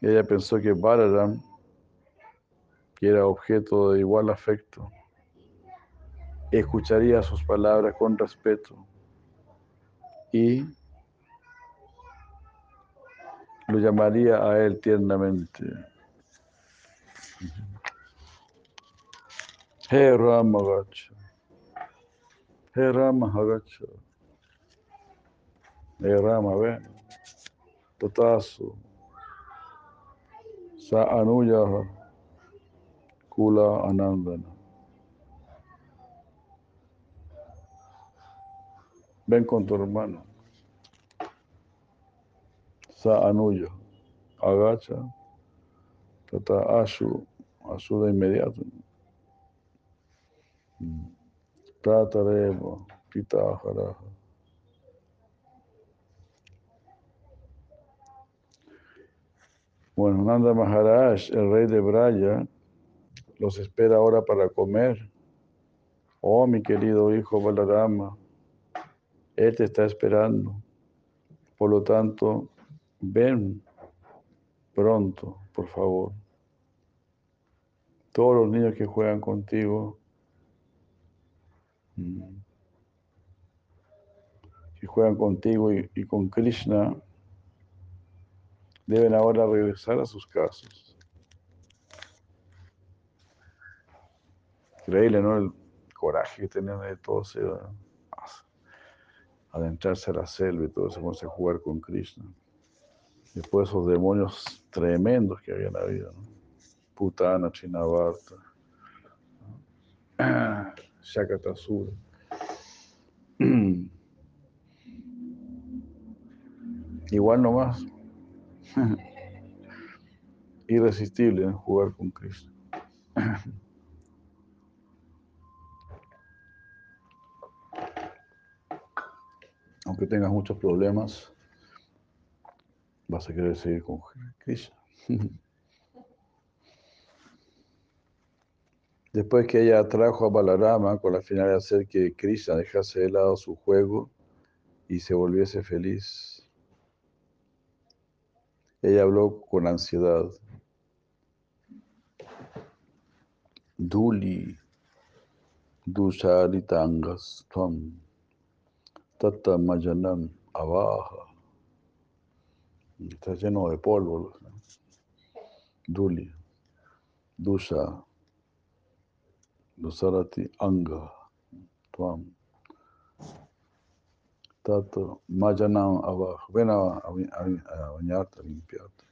Speaker 1: Ella pensó que Balaram, que era objeto de igual afecto, escucharía sus palabras con respeto y lo llamaría a él tiernamente. He Rama Gacha. He Rama Hagacha. He Rama, ven. Tatasu. Sa Anuya Kula Anandana. Ven con tu hermano. Sa anuyo. Agacha. Tata ashu. Ashu de inmediato. Tatareva. Pitahara. Bueno, Nanda Maharaj, el rey de Braya, los espera ahora para comer. Oh, mi querido hijo Balarama, él te está esperando. Por lo tanto, ven pronto, por favor. Todos los niños que juegan contigo, mm, que juegan contigo y, con Krishna, deben ahora regresar a sus casas. Increíble, ¿no? El coraje que tenían de todos era adentrarse a la selva y todo eso, a jugar con Krishna. Después esos demonios tremendos que había en la vida, ¿no? Putana, Chinavarta, Shakatasura. Igual nomás. Irresistible jugar con Cristo. Aunque tengas muchos problemas, vas a querer seguir con Cristo. Después que ella atrajo a Balarama con la finalidad de hacer que Krishna dejase de lado su juego y se volviese feliz, ella habló con ansiedad. Duli, Dusharitangas, Tvam, Tata Mayanam. Está lleno de polvo. Duli, Dusha, Dusarati Anga, Tvam. Tato, Mayanam abajo. Ven a, bañarte, a limpiarte.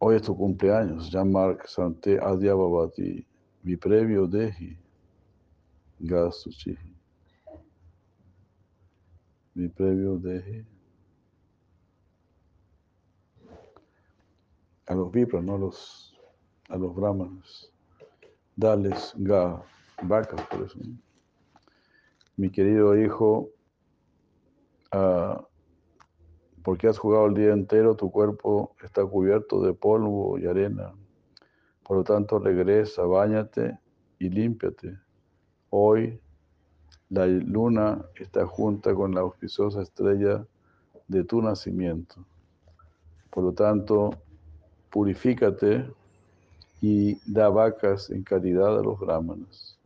Speaker 1: Hoy es tu cumpleaños, Jean-Marc Santé Babati, mi previo Deji, Gasuchi. Mi previo Deji. A los vipras, no a los, a los brahmanes. Dales Ga vacas, por eso. Mi querido hijo, uh, porque has jugado el día entero, tu cuerpo está cubierto de polvo y arena. Por lo tanto, regresa, bañate y límpiate. Hoy la luna está junta con la auspiciosa estrella de tu nacimiento. Por lo tanto, purifícate y da vacas en caridad a los brahmanas.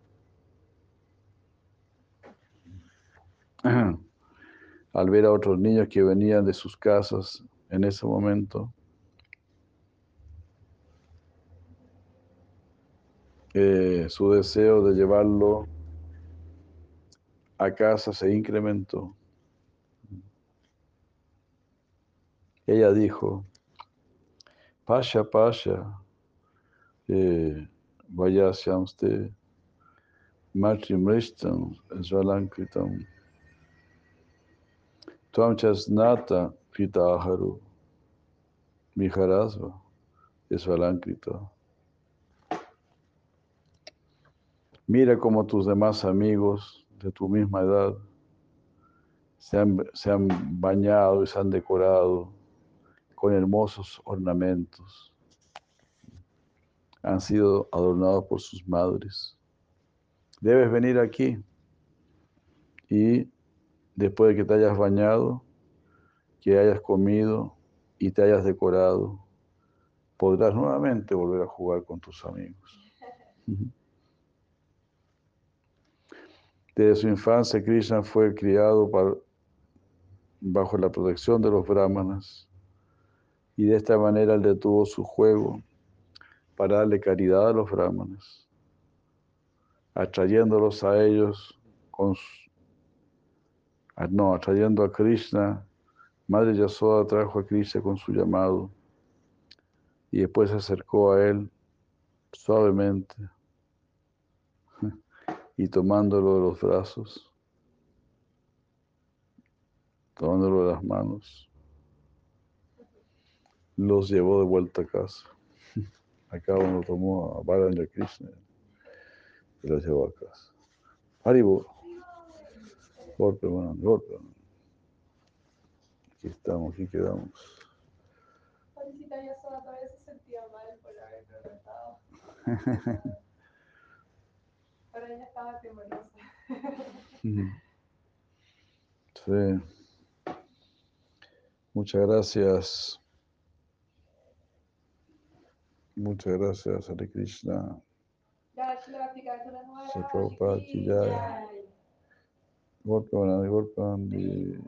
Speaker 1: al ver a otros niños que venían de sus casas en ese momento, eh, su deseo de llevarlo a casa se incrementó. Ella dijo, Pasha, Pasha, eh, vaya hacia usted, Matrimrishtam, Svalankritam. Tuam chasnata pitaharu miharasva esvalankrita. Mira cómo tus demás amigos de tu misma edad se han, se han bañado y se han decorado con hermosos ornamentos. Han sido adornados por sus madres. Debes venir aquí y después de que te hayas bañado, que hayas comido y te hayas decorado, podrás nuevamente volver a jugar con tus amigos. Desde su infancia, Krishna fue criado bajo la protección de los brahmanas. Y de esta manera él detuvo su juego para darle caridad a los brahmanas, atrayéndolos a ellos no, atrayendo a Krishna, Madre Yasoda trajo a Krishna con su llamado y después se acercó a él suavemente y tomándolo de los brazos, tomándolo de las manos, los llevó de vuelta a casa. Acá uno tomó a Balanja Krishna y los llevó a casa. Haribo. Golpe, bueno, golpe. Aquí estamos, aquí quedamos.
Speaker 4: Todavía se sentía mal por haber preguntado. Pero ella estaba temorosa.
Speaker 1: Sí. Muchas gracias. Muchas gracias, Hare Krishna. Se Prabhupada ki jai. Golpe, bueno, golpe, Andy.